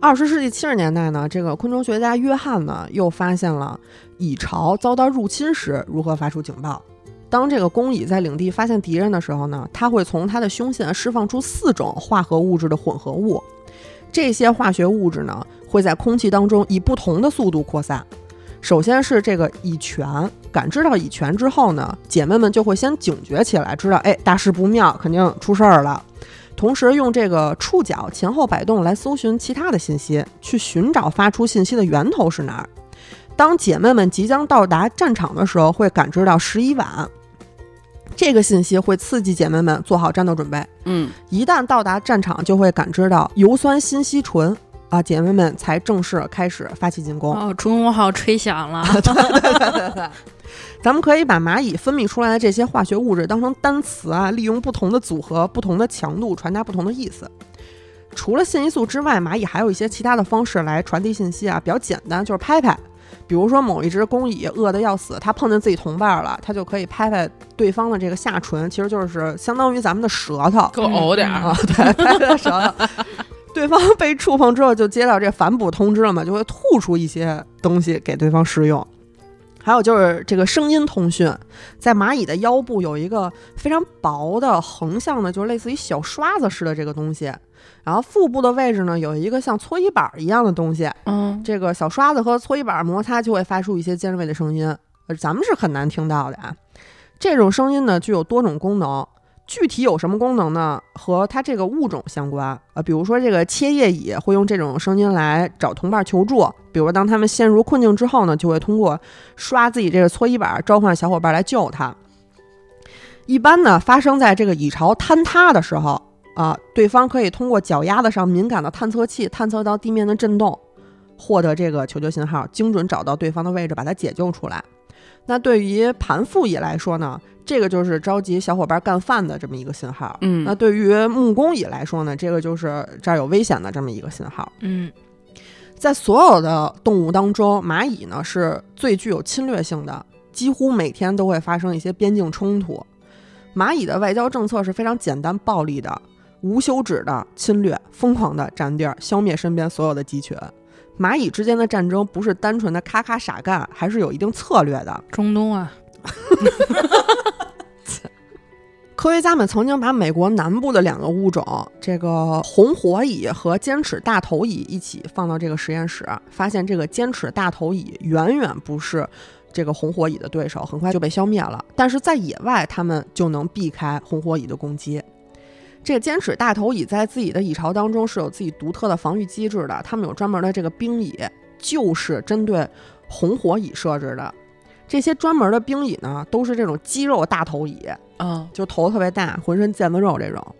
[SPEAKER 1] 二十世纪七十年代呢，这个昆虫学家约翰呢又发现了蚁巢遭到入侵时如何发出警报。当这个工蚁在领地发现敌人的时候呢，它会从它的胸腺释放出四种化合物质的混合物。这些化学物质呢，会在空气当中以不同的速度扩散。首先是这个蚁泉，感知到蚁泉之后呢，姐妹们就会先警觉起来，知道哎大事不妙，肯定出事儿了。同时用这个触角前后摆动来搜寻其他的信息，去寻找发出信息的源头是哪儿。当姐妹们即将到达战场的时候，会感知到十一晚。这个信息会刺激姐妹们做好战斗准备。
[SPEAKER 3] 嗯，
[SPEAKER 1] 一旦到达战场，就会感知到油酸锌烯醇啊，姐妹们才正式开始发起进攻。
[SPEAKER 2] 哦，中午号吹响了。
[SPEAKER 1] 对对对对对，咱们可以把蚂蚁分泌出来的这些化学物质当成单词啊，利用不同的组合、不同的强度传达不同的意思。除了信息素之外，蚂蚁还有一些其他的方式来传递信息啊，比较简单，就是拍拍。比如说某一只工蚁饿得要死，它碰见自己同伴了，它就可以拍拍对方的这个下唇，其实就是相当于咱们的舌头
[SPEAKER 3] 给我呕点儿。
[SPEAKER 1] 啊，对，拍拍舌头。对方被触碰之后，就接到这反哺通知了嘛，就会吐出一些东西给对方食用。还有就是这个声音通讯，在蚂蚁的腰部有一个非常薄的横向的，就是类似于小刷子似的这个东西。然后腹部的位置呢，有一个像搓衣板一样的东西。
[SPEAKER 3] 嗯，
[SPEAKER 1] 这个小刷子和搓衣板摩擦就会发出一些尖锐的声音，呃，咱们是很难听到的啊。这种声音呢，具有多种功能。具体有什么功能呢？和它这个物种相关。呃，比如说这个切叶蚁会用这种声音来找同伴求助。比如当他们陷入困境之后呢，就会通过刷自己这个搓衣板召唤小伙伴来救他。一般呢，发生在这个蚁巢坍塌的时候啊，对方可以通过脚丫子上敏感的探测器探测到地面的震动，获得这个求救信号，精准找到对方的位置，把它解救出来。那对于盘腹蚁来说呢，这个就是召集小伙伴干饭的这么一个信号。
[SPEAKER 3] 嗯
[SPEAKER 1] 那对于木工蚁来说呢，这个就是这儿有危险的这么一个信号。
[SPEAKER 2] 嗯
[SPEAKER 1] 在所有的动物当中，蚂蚁呢是最具有侵略性的，几乎每天都会发生一些边境冲突。蚂蚁的外交政策是非常简单暴力的，无休止的侵略，疯狂的占地儿，消灭身边所有的集群。蚂蚁之间的战争不是单纯的咔咔傻干，还是有一定策略的。
[SPEAKER 2] 中东啊，
[SPEAKER 1] 科学家们曾经把美国南部的两个物种，这个红火蚁和尖齿大头蚁一起放到这个实验室，发现这个尖齿大头蚁远远不是这个红火蚁的对手，很快就被消灭了。但是在野外，它们就能避开红火蚁的攻击。这个尖齿大头蚁在自己的蚁巢当中是有自己独特的防御机制的，它们有专门的这个兵蚁，就是针对红火蚁设置的。这些专门的兵蚁呢，都是这种肌肉大头蚁，
[SPEAKER 3] 嗯
[SPEAKER 1] 就头特别大，浑身腱子肉这种。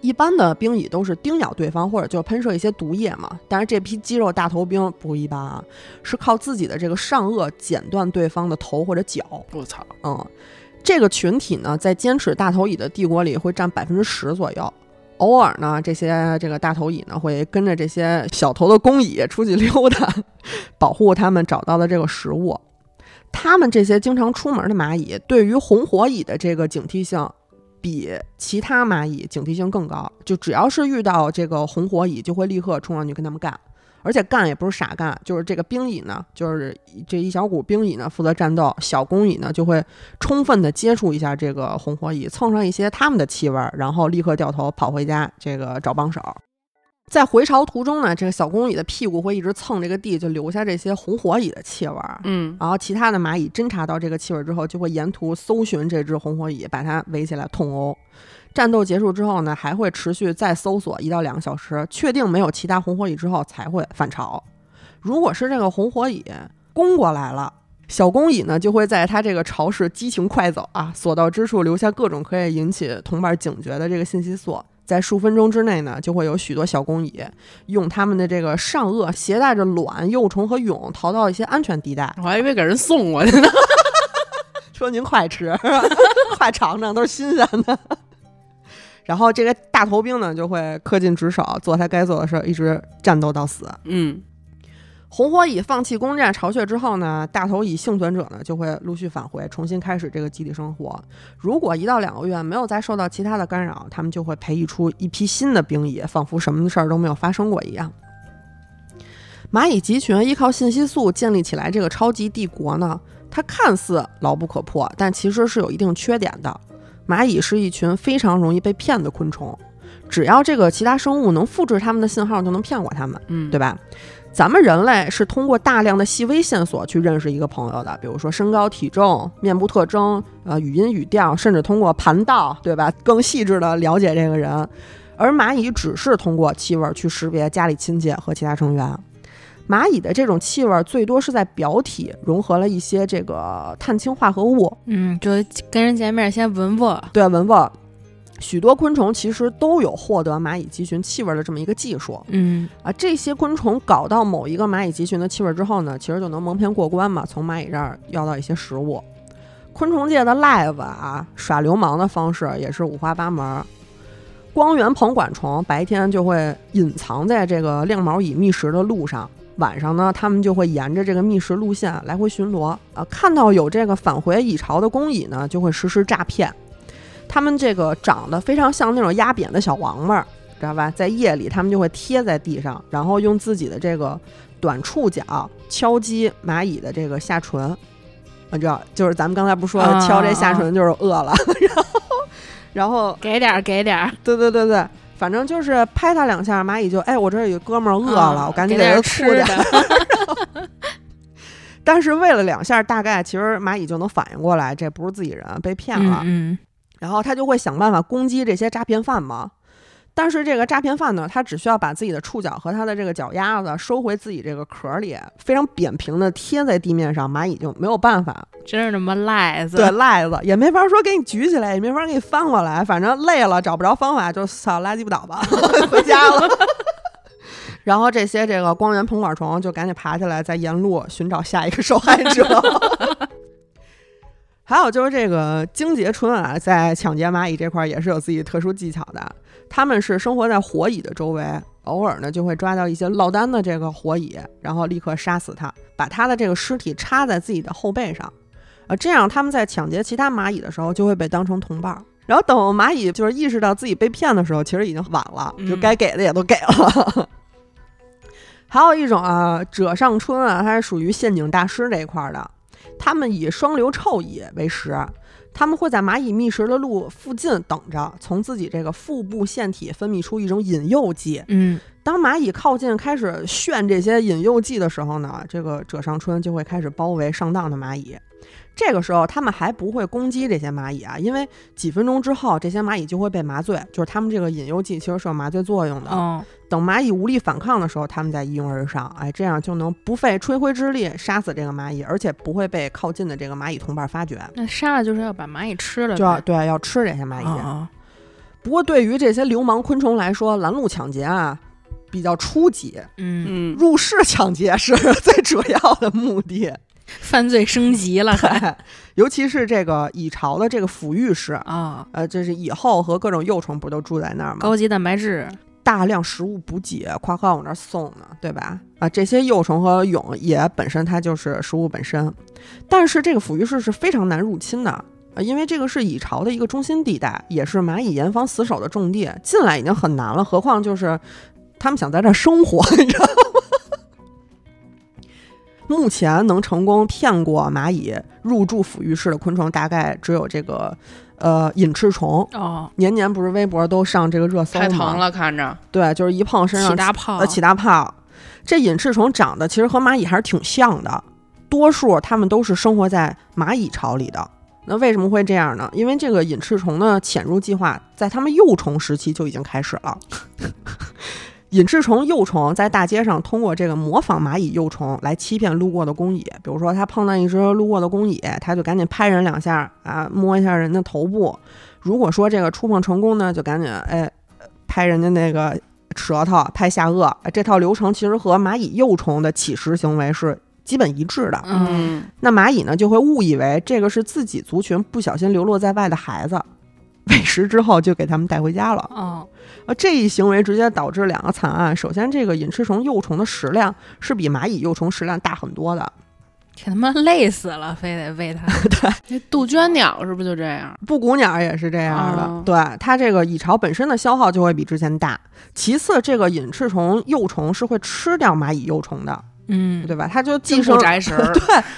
[SPEAKER 1] 一般的兵蚁都是叮咬对方，或者就喷射一些毒液嘛。但是这批肌肉大头兵不一般啊，是靠自己的这个上颚剪断对方的头或者脚。
[SPEAKER 3] 我操，
[SPEAKER 1] 嗯，这个群体呢，在尖齿大头蚁的帝国里会占百分之十左右。偶尔呢，这些这个大头蚁呢会跟着这些小头的工蚁出去溜达，保护它们找到的这个食物。它们这些经常出门的蚂蚁，对于红火蚁的这个警惕性，比其他蚂蚁警惕性更高。就只要是遇到这个红火蚁，就会立刻冲上去跟他们干。而且干也不是傻干，就是这个兵蚁呢，就是这一小股兵蚁呢负责战斗，小工蚁呢就会充分的接触一下这个红火蚁，蹭上一些它们的气味儿，然后立刻掉头跑回家，这个找帮手。在回巢途中呢，这个小工蚁的屁股会一直蹭这个地，就留下这些红火蚁的气味儿。
[SPEAKER 3] 嗯
[SPEAKER 1] 然后其他的蚂蚁侦察到这个气味之后，就会沿途搜寻这只红火蚁，把它围起来痛殴。战斗结束之后呢，还会持续再搜索一到两个小时，确定没有其他红火蚁之后才会返巢。如果是这个红火蚁攻过来了，小公蚁呢就会在它这个巢室激情快走啊，所到之处留下各种可以引起同伴警觉的这个信息素。在数分钟之内呢，就会有许多小公蚁用它们的这个上颚携带着卵、幼虫和蛹逃到一些安全地带。
[SPEAKER 3] 我还以为给人送过去呢。
[SPEAKER 1] 说您快吃，快尝尝，都是新鲜的。然后这个大头兵呢，就会恪尽职守，做他该做的事儿，一直战斗到死。
[SPEAKER 3] 嗯
[SPEAKER 1] 红火蚁放弃攻占巢穴之后呢，大头蚁幸存者呢就会陆续返回，重新开始这个集体生活。如果一到两个月没有再受到其他的干扰，他们就会培育出一批新的兵蚁，仿佛什么事儿都没有发生过一样。蚂蚁集群依靠信息素建立起来这个超级帝国呢，它看似牢不可破，但其实是有一定缺点的。蚂蚁是一群非常容易被骗的昆虫，只要这个其他生物能复制它们的信号，就能骗过它们。
[SPEAKER 3] 嗯，
[SPEAKER 1] 对吧？咱们人类是通过大量的细微线索去认识一个朋友的，比如说身高、体重、面部特征、呃语音语调，甚至通过盘道，对吧？更细致的了解这个人。而蚂蚁只是通过气味去识别家里亲戚和其他成员。蚂蚁的这种气味最多是在表体融合了一些这个碳氢化合物，
[SPEAKER 2] 嗯，就跟人见面先闻闻，
[SPEAKER 1] 对，闻闻。许多昆虫其实都有获得蚂蚁集群气味的这么一个技术。
[SPEAKER 2] 嗯
[SPEAKER 1] 啊，这些昆虫搞到某一个蚂蚁集群的气味之后呢，其实就能蒙骗过关嘛，从蚂蚁这儿要到一些食物。昆虫界的赖子啊，耍流氓的方式也是五花八门。光源膨管虫白天就会隐藏在这个亮毛蚁觅食的路上，晚上呢，他们就会沿着这个觅食路线来回巡逻啊，看到有这个返回蚁巢的工蚁呢，就会实施诈骗。他们这个长得非常像那种压扁的小王八儿，知道吧？在夜里，他们就会贴在地上，然后用自己的这个短触角敲击蚂蚁的这个下唇。你知道，就是咱们刚才不是说
[SPEAKER 2] 啊
[SPEAKER 1] 敲这下唇就是饿了，然后，然后，
[SPEAKER 2] 给点儿给点儿，
[SPEAKER 1] 对对对对，反正就是拍它两下，蚂蚁就哎，我这儿有哥们儿饿了，
[SPEAKER 2] 啊
[SPEAKER 1] 我赶紧
[SPEAKER 2] 给点儿
[SPEAKER 1] 它吐点
[SPEAKER 2] 吃的
[SPEAKER 1] 儿。但是喂了两下，大概其实蚂蚁就能反应过来，这不是自己人，被骗了。
[SPEAKER 2] 嗯
[SPEAKER 1] 然后他就会想办法攻击这些诈骗犯嘛。但是这个诈骗犯呢，他只需要把自己的触角和他的这个脚丫子收回自己这个壳里，非常扁平的贴在地面上，蚂蚁就没有办法，
[SPEAKER 2] 嗯，真是他妈赖子，
[SPEAKER 1] 对赖子也没法说给你举起来，也没法给你翻过来，反正累了找不着方法就扫垃圾不倒吧，回家了。然后这些这个光源喷管虫就赶紧爬起来，在沿路寻找下一个受害者。还有就是这个荆节春啊，在抢劫蚂蚁这块儿也是有自己特殊技巧的。他们是生活在火蚁的周围，偶尔呢就会抓到一些落单的这个火蚁，然后立刻杀死它，把它的这个尸体插在自己的后背上。啊，这样他们在抢劫其他蚂蚁的时候就会被当成同伴儿。然后等蚂蚁就是意识到自己被骗的时候，其实已经晚了，就该给的也都给了。还有一种啊，者上春啊，它是属于陷阱大师这一块儿的。他们以双流臭蚁为食，他们会在蚂蚁觅食的路附近等着，从自己这个腹部腺体分泌出一种引诱剂。
[SPEAKER 2] 嗯
[SPEAKER 1] 当蚂蚁靠近开始炫这些引诱剂的时候呢，这个褶上春就会开始包围上当的蚂蚁。这个时候，他们还不会攻击这些蚂蚁啊，因为几分钟之后，这些蚂蚁就会被麻醉，就是他们这个引诱剂其实是有麻醉作用的。
[SPEAKER 2] 嗯，
[SPEAKER 1] 等蚂蚁无力反抗的时候，他们再一拥而上，哎，这样就能不费吹灰之力杀死这个蚂蚁，而且不会被靠近的这个蚂蚁同伴发觉。
[SPEAKER 2] 那杀了就是要把蚂蚁吃了，
[SPEAKER 1] 就要对要吃这些蚂蚁。
[SPEAKER 2] 啊
[SPEAKER 1] 不过对于这些流氓昆虫来说，拦路抢劫啊比较初级，
[SPEAKER 2] 嗯，
[SPEAKER 3] 嗯，
[SPEAKER 1] 入室抢劫是 最主要的目的。
[SPEAKER 2] 犯罪升级了还
[SPEAKER 1] 对，尤其是这个蚁巢的这个抚育室，
[SPEAKER 2] 啊，
[SPEAKER 1] 呃，就是蚁后和各种幼虫不都住在那儿吗？
[SPEAKER 2] 高级蛋白质，
[SPEAKER 1] 大量食物补给，夸夸往那儿送呢，对吧？啊，这些幼虫和蛹也本身它就是食物本身，但是这个抚育室是非常难入侵的。啊，因为这个是蚁巢的一个中心地带，也是蚂蚁严防死守的重地，进来已经很难了，何况就是他们想在这儿生活，你知道吗？目前能成功骗过蚂蚁入住抚育室的昆虫，大概只有这个呃隐翅虫，
[SPEAKER 2] 哦，
[SPEAKER 1] 年年不是微博都上这个热搜吗？
[SPEAKER 3] 太疼了，看着，
[SPEAKER 1] 对，就是一碰身上
[SPEAKER 2] 起大泡
[SPEAKER 1] 呃，起大泡。这隐翅虫长得其实和蚂蚁还是挺像的，多数它们都是生活在蚂蚁巢里的。那为什么会这样呢？因为这个隐翅虫的潜入计划在它们幼虫时期就已经开始了。隐翅虫幼虫在大街上通过这个模仿蚂蚁幼虫来欺骗路过的工蚁，比如说他碰到一只路过的工蚁，他就赶紧拍人两下啊，摸一下人的头部。如果说这个触碰成功呢，就赶紧哎拍人家那个舌头，拍下颚。哎这套流程其实和蚂蚁幼虫的乞食行为是基本一致的。
[SPEAKER 2] 嗯，
[SPEAKER 1] 那蚂蚁呢就会误以为这个是自己族群不小心流落在外的孩子，喂食之后就给他们带回家了。
[SPEAKER 2] 哦，
[SPEAKER 1] 呃，这一行为直接导致两个惨案。首先，这个隐翅虫幼虫的食量是比蚂蚁幼虫食量大很多的。
[SPEAKER 2] 给他妈累死了，非得喂它。
[SPEAKER 3] 对那杜鹃鸟是不是就这样？
[SPEAKER 1] 布谷鸟也是这样的，
[SPEAKER 3] 哦
[SPEAKER 1] 对它这个蚁巢本身的消耗就会比之前大。其次，这个隐翅虫幼虫是会吃掉蚂蚁幼虫的，
[SPEAKER 2] 嗯，
[SPEAKER 1] 对吧？它就寄生 对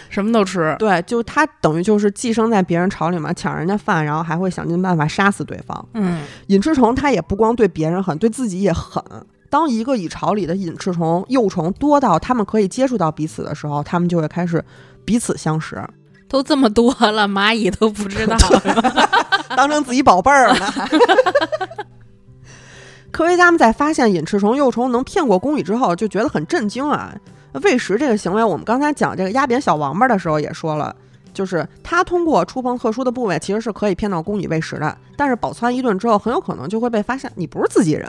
[SPEAKER 3] 什么都吃。
[SPEAKER 1] 对，就它等于就是寄生在别人巢里面抢人家饭，然后还会想尽办法杀死对方。
[SPEAKER 2] 嗯，
[SPEAKER 1] 隐翅虫它也不光对别人狠，对自己也狠。当一个蚁巢里的隐翅虫幼虫多到它们可以接触到彼此的时候，它们就会开始彼此相识，
[SPEAKER 2] 都这么多了，蚂蚁都不知道。
[SPEAKER 1] 当成自己宝贝儿了。科学家们在发现隐翅虫幼虫能骗过公蚁之后，就觉得很震惊啊！喂食这个行为，我们刚才讲这个压扁小王八的时候也说了，就是它通过触碰特殊的部位，其实是可以骗到宫女喂食的。但是饱餐一顿之后，很有可能就会被发现你不是自己人，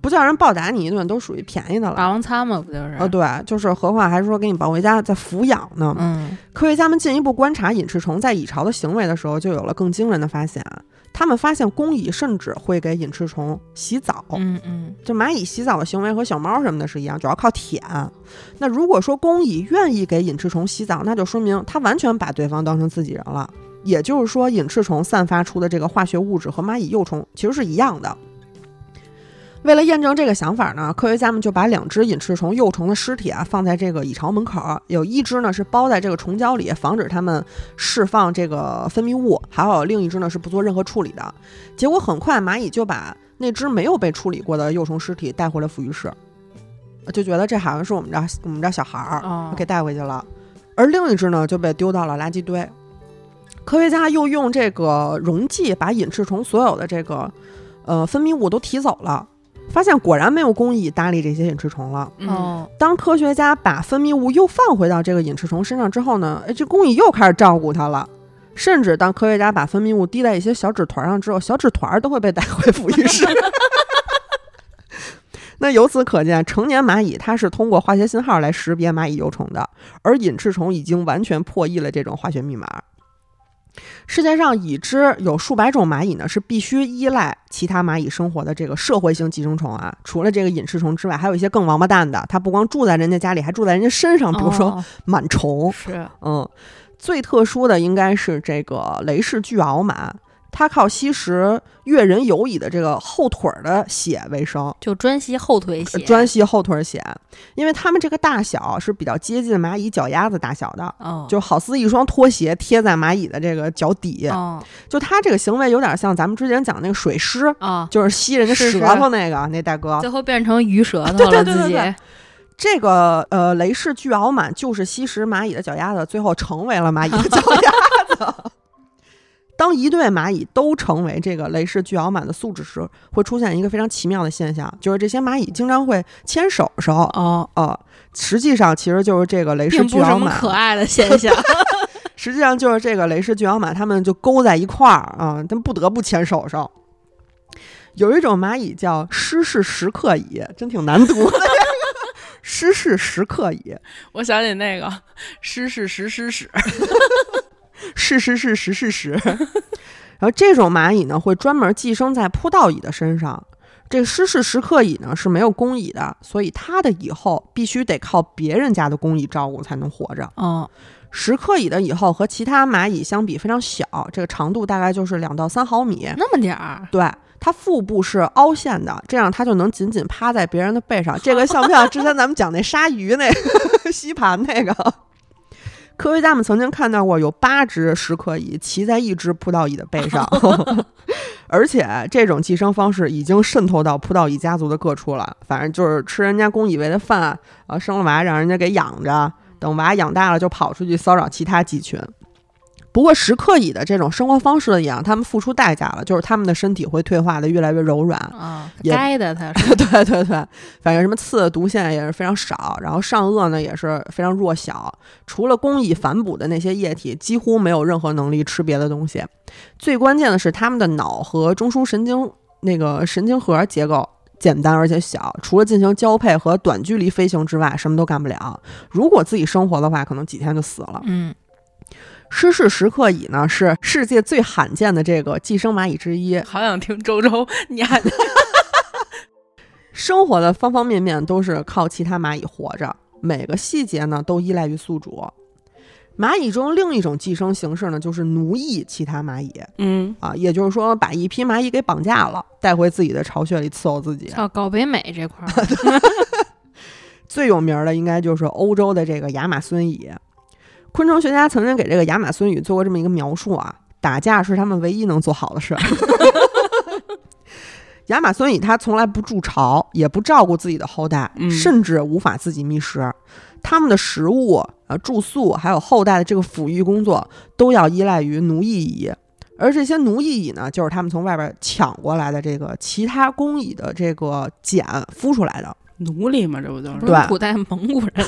[SPEAKER 1] 不叫人暴打你一顿都属于便宜的了。
[SPEAKER 2] 霸王餐嘛，不就是？
[SPEAKER 1] 呃，对，就是何况还是说给你抱回家再抚养呢。
[SPEAKER 2] 嗯，
[SPEAKER 1] 科学家们进一步观察隐翅虫在蚁巢的行为的时候，就有了更惊人的发现啊！他们发现工蚁甚至会给隐翅虫洗澡。
[SPEAKER 2] 嗯嗯，
[SPEAKER 1] 就蚂蚁洗澡的行为和小猫什么的是一样，主要靠舔。那如果说工蚁愿意给隐翅虫洗澡，那就说明它完全把对方当成自己人了。也就是说，隐翅虫散发出的这个化学物质和蚂蚁幼虫其实是一样的。为了验证这个想法呢，科学家们就把两只隐翅虫幼虫的尸体啊放在这个蚁巢门口，有一只呢是包在这个虫胶里，防止它们释放这个分泌物，还有另一只呢是不做任何处理的。结果很快，蚂蚁就把那只没有被处理过的幼虫尸体带回了抚育室，就觉得这好像是我们家我们家小孩儿，
[SPEAKER 2] 哦，
[SPEAKER 1] 给带回去了。而另一只呢就被丢到了垃圾堆。科学家又用这个溶剂把隐翅虫所有的这个呃分泌物都提走了，发现果然没有工蚁搭理这些隐翅虫了。
[SPEAKER 3] 嗯，
[SPEAKER 2] 哦，
[SPEAKER 1] 当科学家把分泌物又放回到这个隐翅虫身上之后呢，哎，这工蚁又开始照顾它了。甚至当科学家把分泌物滴在一些小纸团上之后，小纸团都会被带回哺育室。那由此可见，成年蚂蚁它是通过化学信号来识别蚂蚁幼虫的，而隐翅虫已经完全破译了这种化学密码。世界上已知有数百种蚂蚁呢，是必须依赖其他蚂蚁生活的这个社会性寄生虫啊。除了这个隐翅虫之外，还有一些更王八蛋的，它不光住在人家家里，还住在人家身上，比如说
[SPEAKER 2] 哦
[SPEAKER 1] 螨虫。
[SPEAKER 2] 是，
[SPEAKER 1] 嗯，最特殊的应该是这个雷氏巨螯螨，它靠吸食越人游蚁的这个后腿儿的血为生。
[SPEAKER 2] 就专吸后腿血，
[SPEAKER 1] 呃专吸后腿儿血，因为它们这个大小是比较接近蚂蚁脚丫子大小的，
[SPEAKER 2] 哦，
[SPEAKER 1] 就好似一双拖鞋贴在蚂蚁的这个脚底。
[SPEAKER 2] 哦
[SPEAKER 1] 就它这个行为有点像咱们之前讲那个水狮，
[SPEAKER 2] 哦，
[SPEAKER 1] 就是吸人家舌头那个那大哥。
[SPEAKER 2] 最后变成鱼舌头
[SPEAKER 1] 对对
[SPEAKER 2] 了，自己
[SPEAKER 1] 对对对这个呃雷氏巨螯螨就是吸食蚂蚁的脚丫子，最后成为了蚂蚁的脚丫子。当一对蚂蚁都成为这个雷氏巨螯螨的宿主时，会出现一个非常奇妙的现象，就是这些蚂蚁经常会牵手手，
[SPEAKER 2] 哦，
[SPEAKER 1] 呃，实际上其实就是这个雷氏巨螯螨，
[SPEAKER 2] 么可爱的现象。
[SPEAKER 1] 实际上就是这个雷氏巨螯螨，它们就勾在一块儿啊，它们不得不牵手手。有一种蚂蚁叫湿氏石刻蚁，真挺难读的。湿氏石刻蚁，
[SPEAKER 3] 我想起那个失事石狮屎，
[SPEAKER 1] 是是是实是实。然后这种蚂蚁呢，会专门寄生在扑倒蚁的身上。这个湿氏石刻蚁呢是没有工蚁的，所以它的蚁后必须得靠别人家的工蚁照顾才能活着。
[SPEAKER 2] 嗯，
[SPEAKER 1] 石刻蚁的蚁后和其他蚂蚁相比非常小，这个长度大概就是两到三毫米。
[SPEAKER 2] 那么点儿，
[SPEAKER 1] 对，它腹部是凹陷的，这样它就能紧紧趴在别人的背上。这个像不像之前咱们讲那鲨鱼那个 吸盘那个？科学家们曾经看到过有八只石刻蚁骑在一只葡萄蚁的背上，而且这种寄生方式已经渗透到葡萄蚁家族的各处了。反正就是吃人家公蚁喂的饭，啊，生了娃让人家给养着，等娃养大了就跑出去骚扰其他鸡群。不过石刻蚁的这种生活方式的养，他们付出代价了，就是他们的身体会退化的越来越柔软。
[SPEAKER 2] 啊，
[SPEAKER 1] 也
[SPEAKER 2] 该的，它是
[SPEAKER 1] 对对对，反正什么刺、毒腺也是非常少，然后上颚呢也是非常弱小，除了工蚁反哺的那些液体，几乎没有任何能力吃别的东西。最关键的是，他们的脑和中枢神经那个神经核结构。简单而且小，除了进行交配和短距离飞行之外，什么都干不了。如果自己生活的话，可能几天就死了。
[SPEAKER 2] 嗯，
[SPEAKER 1] 失事石刻蚁呢是世界最罕见的这个寄生蚂蚁之一，
[SPEAKER 3] 好想听周周念。
[SPEAKER 1] 生活的方方面面都是靠其他蚂蚁活着，每个细节呢都依赖于宿主。蚂蚁中另一种寄生形式呢，就是奴役其他蚂蚁。
[SPEAKER 3] 嗯
[SPEAKER 1] 啊，也就是说，把一批蚂蚁给绑架了，带回自己的巢穴里伺候自己。
[SPEAKER 2] 叫搞北美这块儿，
[SPEAKER 1] 最有名的应该就是欧洲的这个亚马孙蚁。昆虫学家曾经给这个亚马孙蚁做过这么一个描述啊，打架是他们唯一能做好的事儿。亚马孙蚁它从来不筑巢，也不照顾自己的后代，
[SPEAKER 3] 嗯
[SPEAKER 1] 甚至无法自己觅食。它们的食物、呃住宿，还有后代的这个抚育工作，都要依赖于奴役蚁。而这些奴役蚁呢，就是他们从外边抢过来的这个其他工蚁的这个茧孵出来的。
[SPEAKER 3] 奴隶嘛，这不就是？
[SPEAKER 1] 对
[SPEAKER 2] 是古代蒙古人，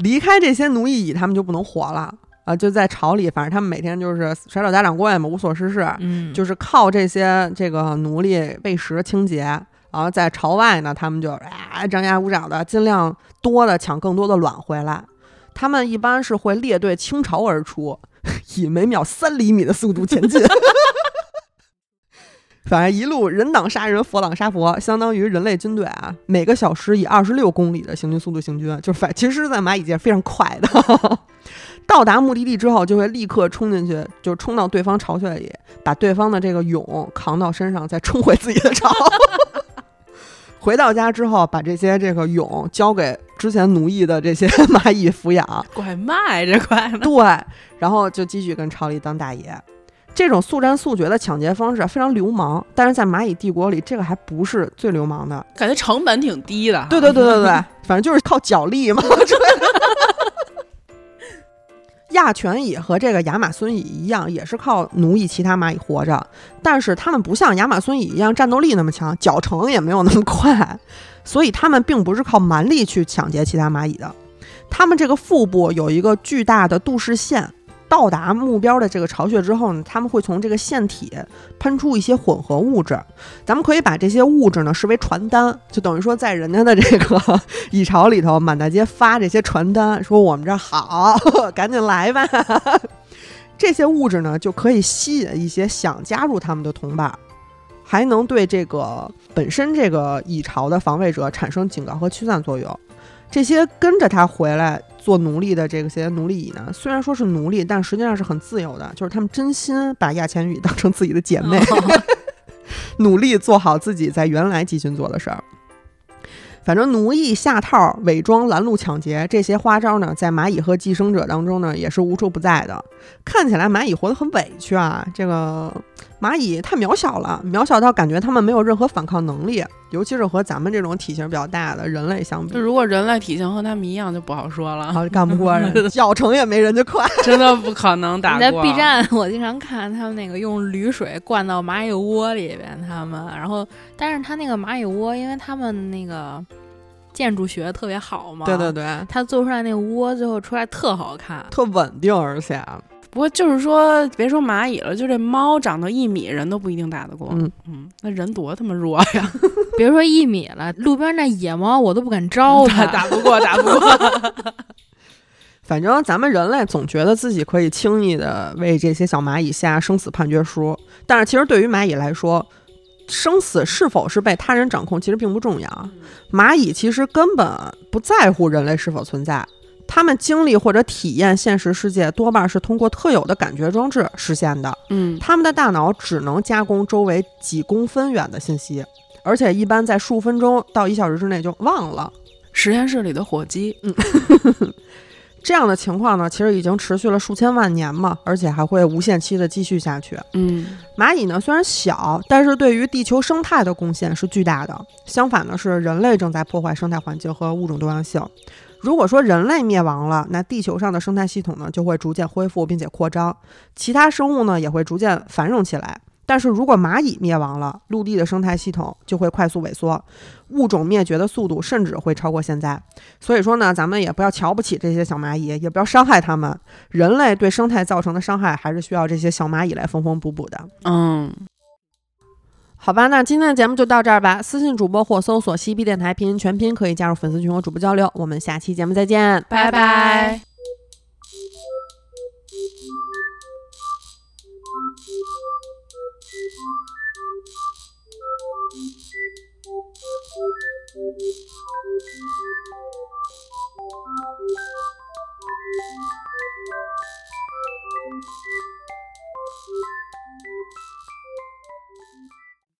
[SPEAKER 1] 离开这些奴役蚁，他们就不能活了啊！就在巢里，反正他们每天就是甩手家掌柜嘛，无所事事，
[SPEAKER 2] 嗯，
[SPEAKER 1] 就是靠这些这个奴隶喂食清洁。然后在巢外呢，他们就啊张牙舞爪的，尽量多的抢更多的卵回来。他们一般是会列队倾巢而出，以每秒三厘米的速度前进。反正一路人挡杀人，佛挡杀佛，相当于人类军队啊，每个小时以二十六公里的行军速度行军，就反其实，在蚂蚁界非常快的。到达目的地之后，就会立刻冲进去，就冲到对方巢穴里，把对方的这个蛹扛到身上，再冲回自己的巢。回到家之后，把这些这个蛹交给之前奴役的这些蚂蚁抚养，
[SPEAKER 3] 拐卖这怪呢。
[SPEAKER 1] 对，然后就继续跟巢里当大爷。这种速战速决的抢劫方式非常流氓，但是在蚂蚁帝国里，这个还不是最流氓的。
[SPEAKER 3] 感觉成本挺低的。
[SPEAKER 1] 对对对对对，反正就是靠脚力嘛。亚全蚁和这个亚马孙蚁一样，也是靠奴役其他蚂蚁活着，但是它们不像亚马孙蚁一样战斗力那么强，脚程也没有那么快，所以它们并不是靠蛮力去抢劫其他蚂蚁的。它们这个腹部有一个巨大的杜氏腺，到达目标的这个巢穴之后呢，它们会从这个腺体喷出一些混合物质，咱们可以把这些物质呢视为传单，就等于说在人家的这个 蚁巢里头满大街发这些传单，说我们这好，赶紧来吧。这些物质呢就可以吸引一些想加入他们的同伴，还能对这个本身这个蚁巢的防卫者产生警告和驱散作用。这些跟着他回来做奴隶的这些奴隶蚁呢，虽然说是奴隶，但实际上是很自由的，就是他们真心把亚钱羽当成自己的姐妹。
[SPEAKER 2] 哦
[SPEAKER 1] 努力做好自己在原来集训做的事儿。反正奴役、下套、伪装、拦路抢劫这些花招呢，在蚂蚁和寄生者当中呢，也是无处不在的。看起来蚂蚁活得很委屈啊，这个蚂蚁太渺小了，渺小到感觉它们没有任何反抗能力，尤其是和咱们这种体型比较大的人类相比
[SPEAKER 3] 就，如果人类体型和它们一样，就不好说了，
[SPEAKER 1] 啊，干不过人，脚程也没人家快。
[SPEAKER 3] 真的不可能打
[SPEAKER 2] 你在。B 站，我经常看他们那个用铝水灌到蚂蚁窝里边，他们，然后，但是他那个蚂蚁窝，因为他们那个建筑学特别好嘛，
[SPEAKER 1] 对对，对，
[SPEAKER 2] 他做出来那个窝最后出来特好看，
[SPEAKER 1] 特稳定，而且，
[SPEAKER 3] 不过就是说，别说蚂蚁了，就这猫长到一米，人都不一定打得过。
[SPEAKER 1] 嗯
[SPEAKER 3] 嗯，那人多他妈弱呀，
[SPEAKER 2] 别说一米了，路边那野猫我都不敢招它，
[SPEAKER 3] 打不过，打不过。
[SPEAKER 1] 反正咱们人类总觉得自己可以轻易的为这些小蚂蚁下生死判决书，但是其实对于蚂蚁来说，生死是否是被他人掌控，其实并不重要。蚂蚁其实根本不在乎人类是否存在，它们经历或者体验现实世界多半是通过特有的感觉装置实现的。
[SPEAKER 3] 嗯，
[SPEAKER 1] 他们的大脑只能加工周围几公分远的信息，而且一般在数分钟到一小时之内就忘了。
[SPEAKER 3] 实验室里的火鸡，嗯
[SPEAKER 1] 这样的情况呢，其实已经持续了数千万年嘛，而且还会无限期的继续下去。
[SPEAKER 3] 嗯，
[SPEAKER 1] 蚂蚁呢虽然小，但是对于地球生态的贡献是巨大的。相反的是，人类正在破坏生态环境和物种多样性。如果说人类灭亡了，那地球上的生态系统呢就会逐渐恢复并且扩张，其他生物呢也会逐渐繁荣起来。但是如果蚂蚁灭亡了，陆地的生态系统就会快速萎缩，物种灭绝的速度甚至会超过现在。所以说呢，咱们也不要瞧不起这些小蚂蚁，也不要伤害它们。人类对生态造成的伤害，还是需要这些小蚂蚁来缝缝补补的。
[SPEAKER 3] 嗯，
[SPEAKER 1] 好吧那今天的节目就到这儿吧。私信主播或搜索 cb 电台拼音全拼可以加入粉丝群和主播交流。我们下期节目再见。
[SPEAKER 3] 拜拜。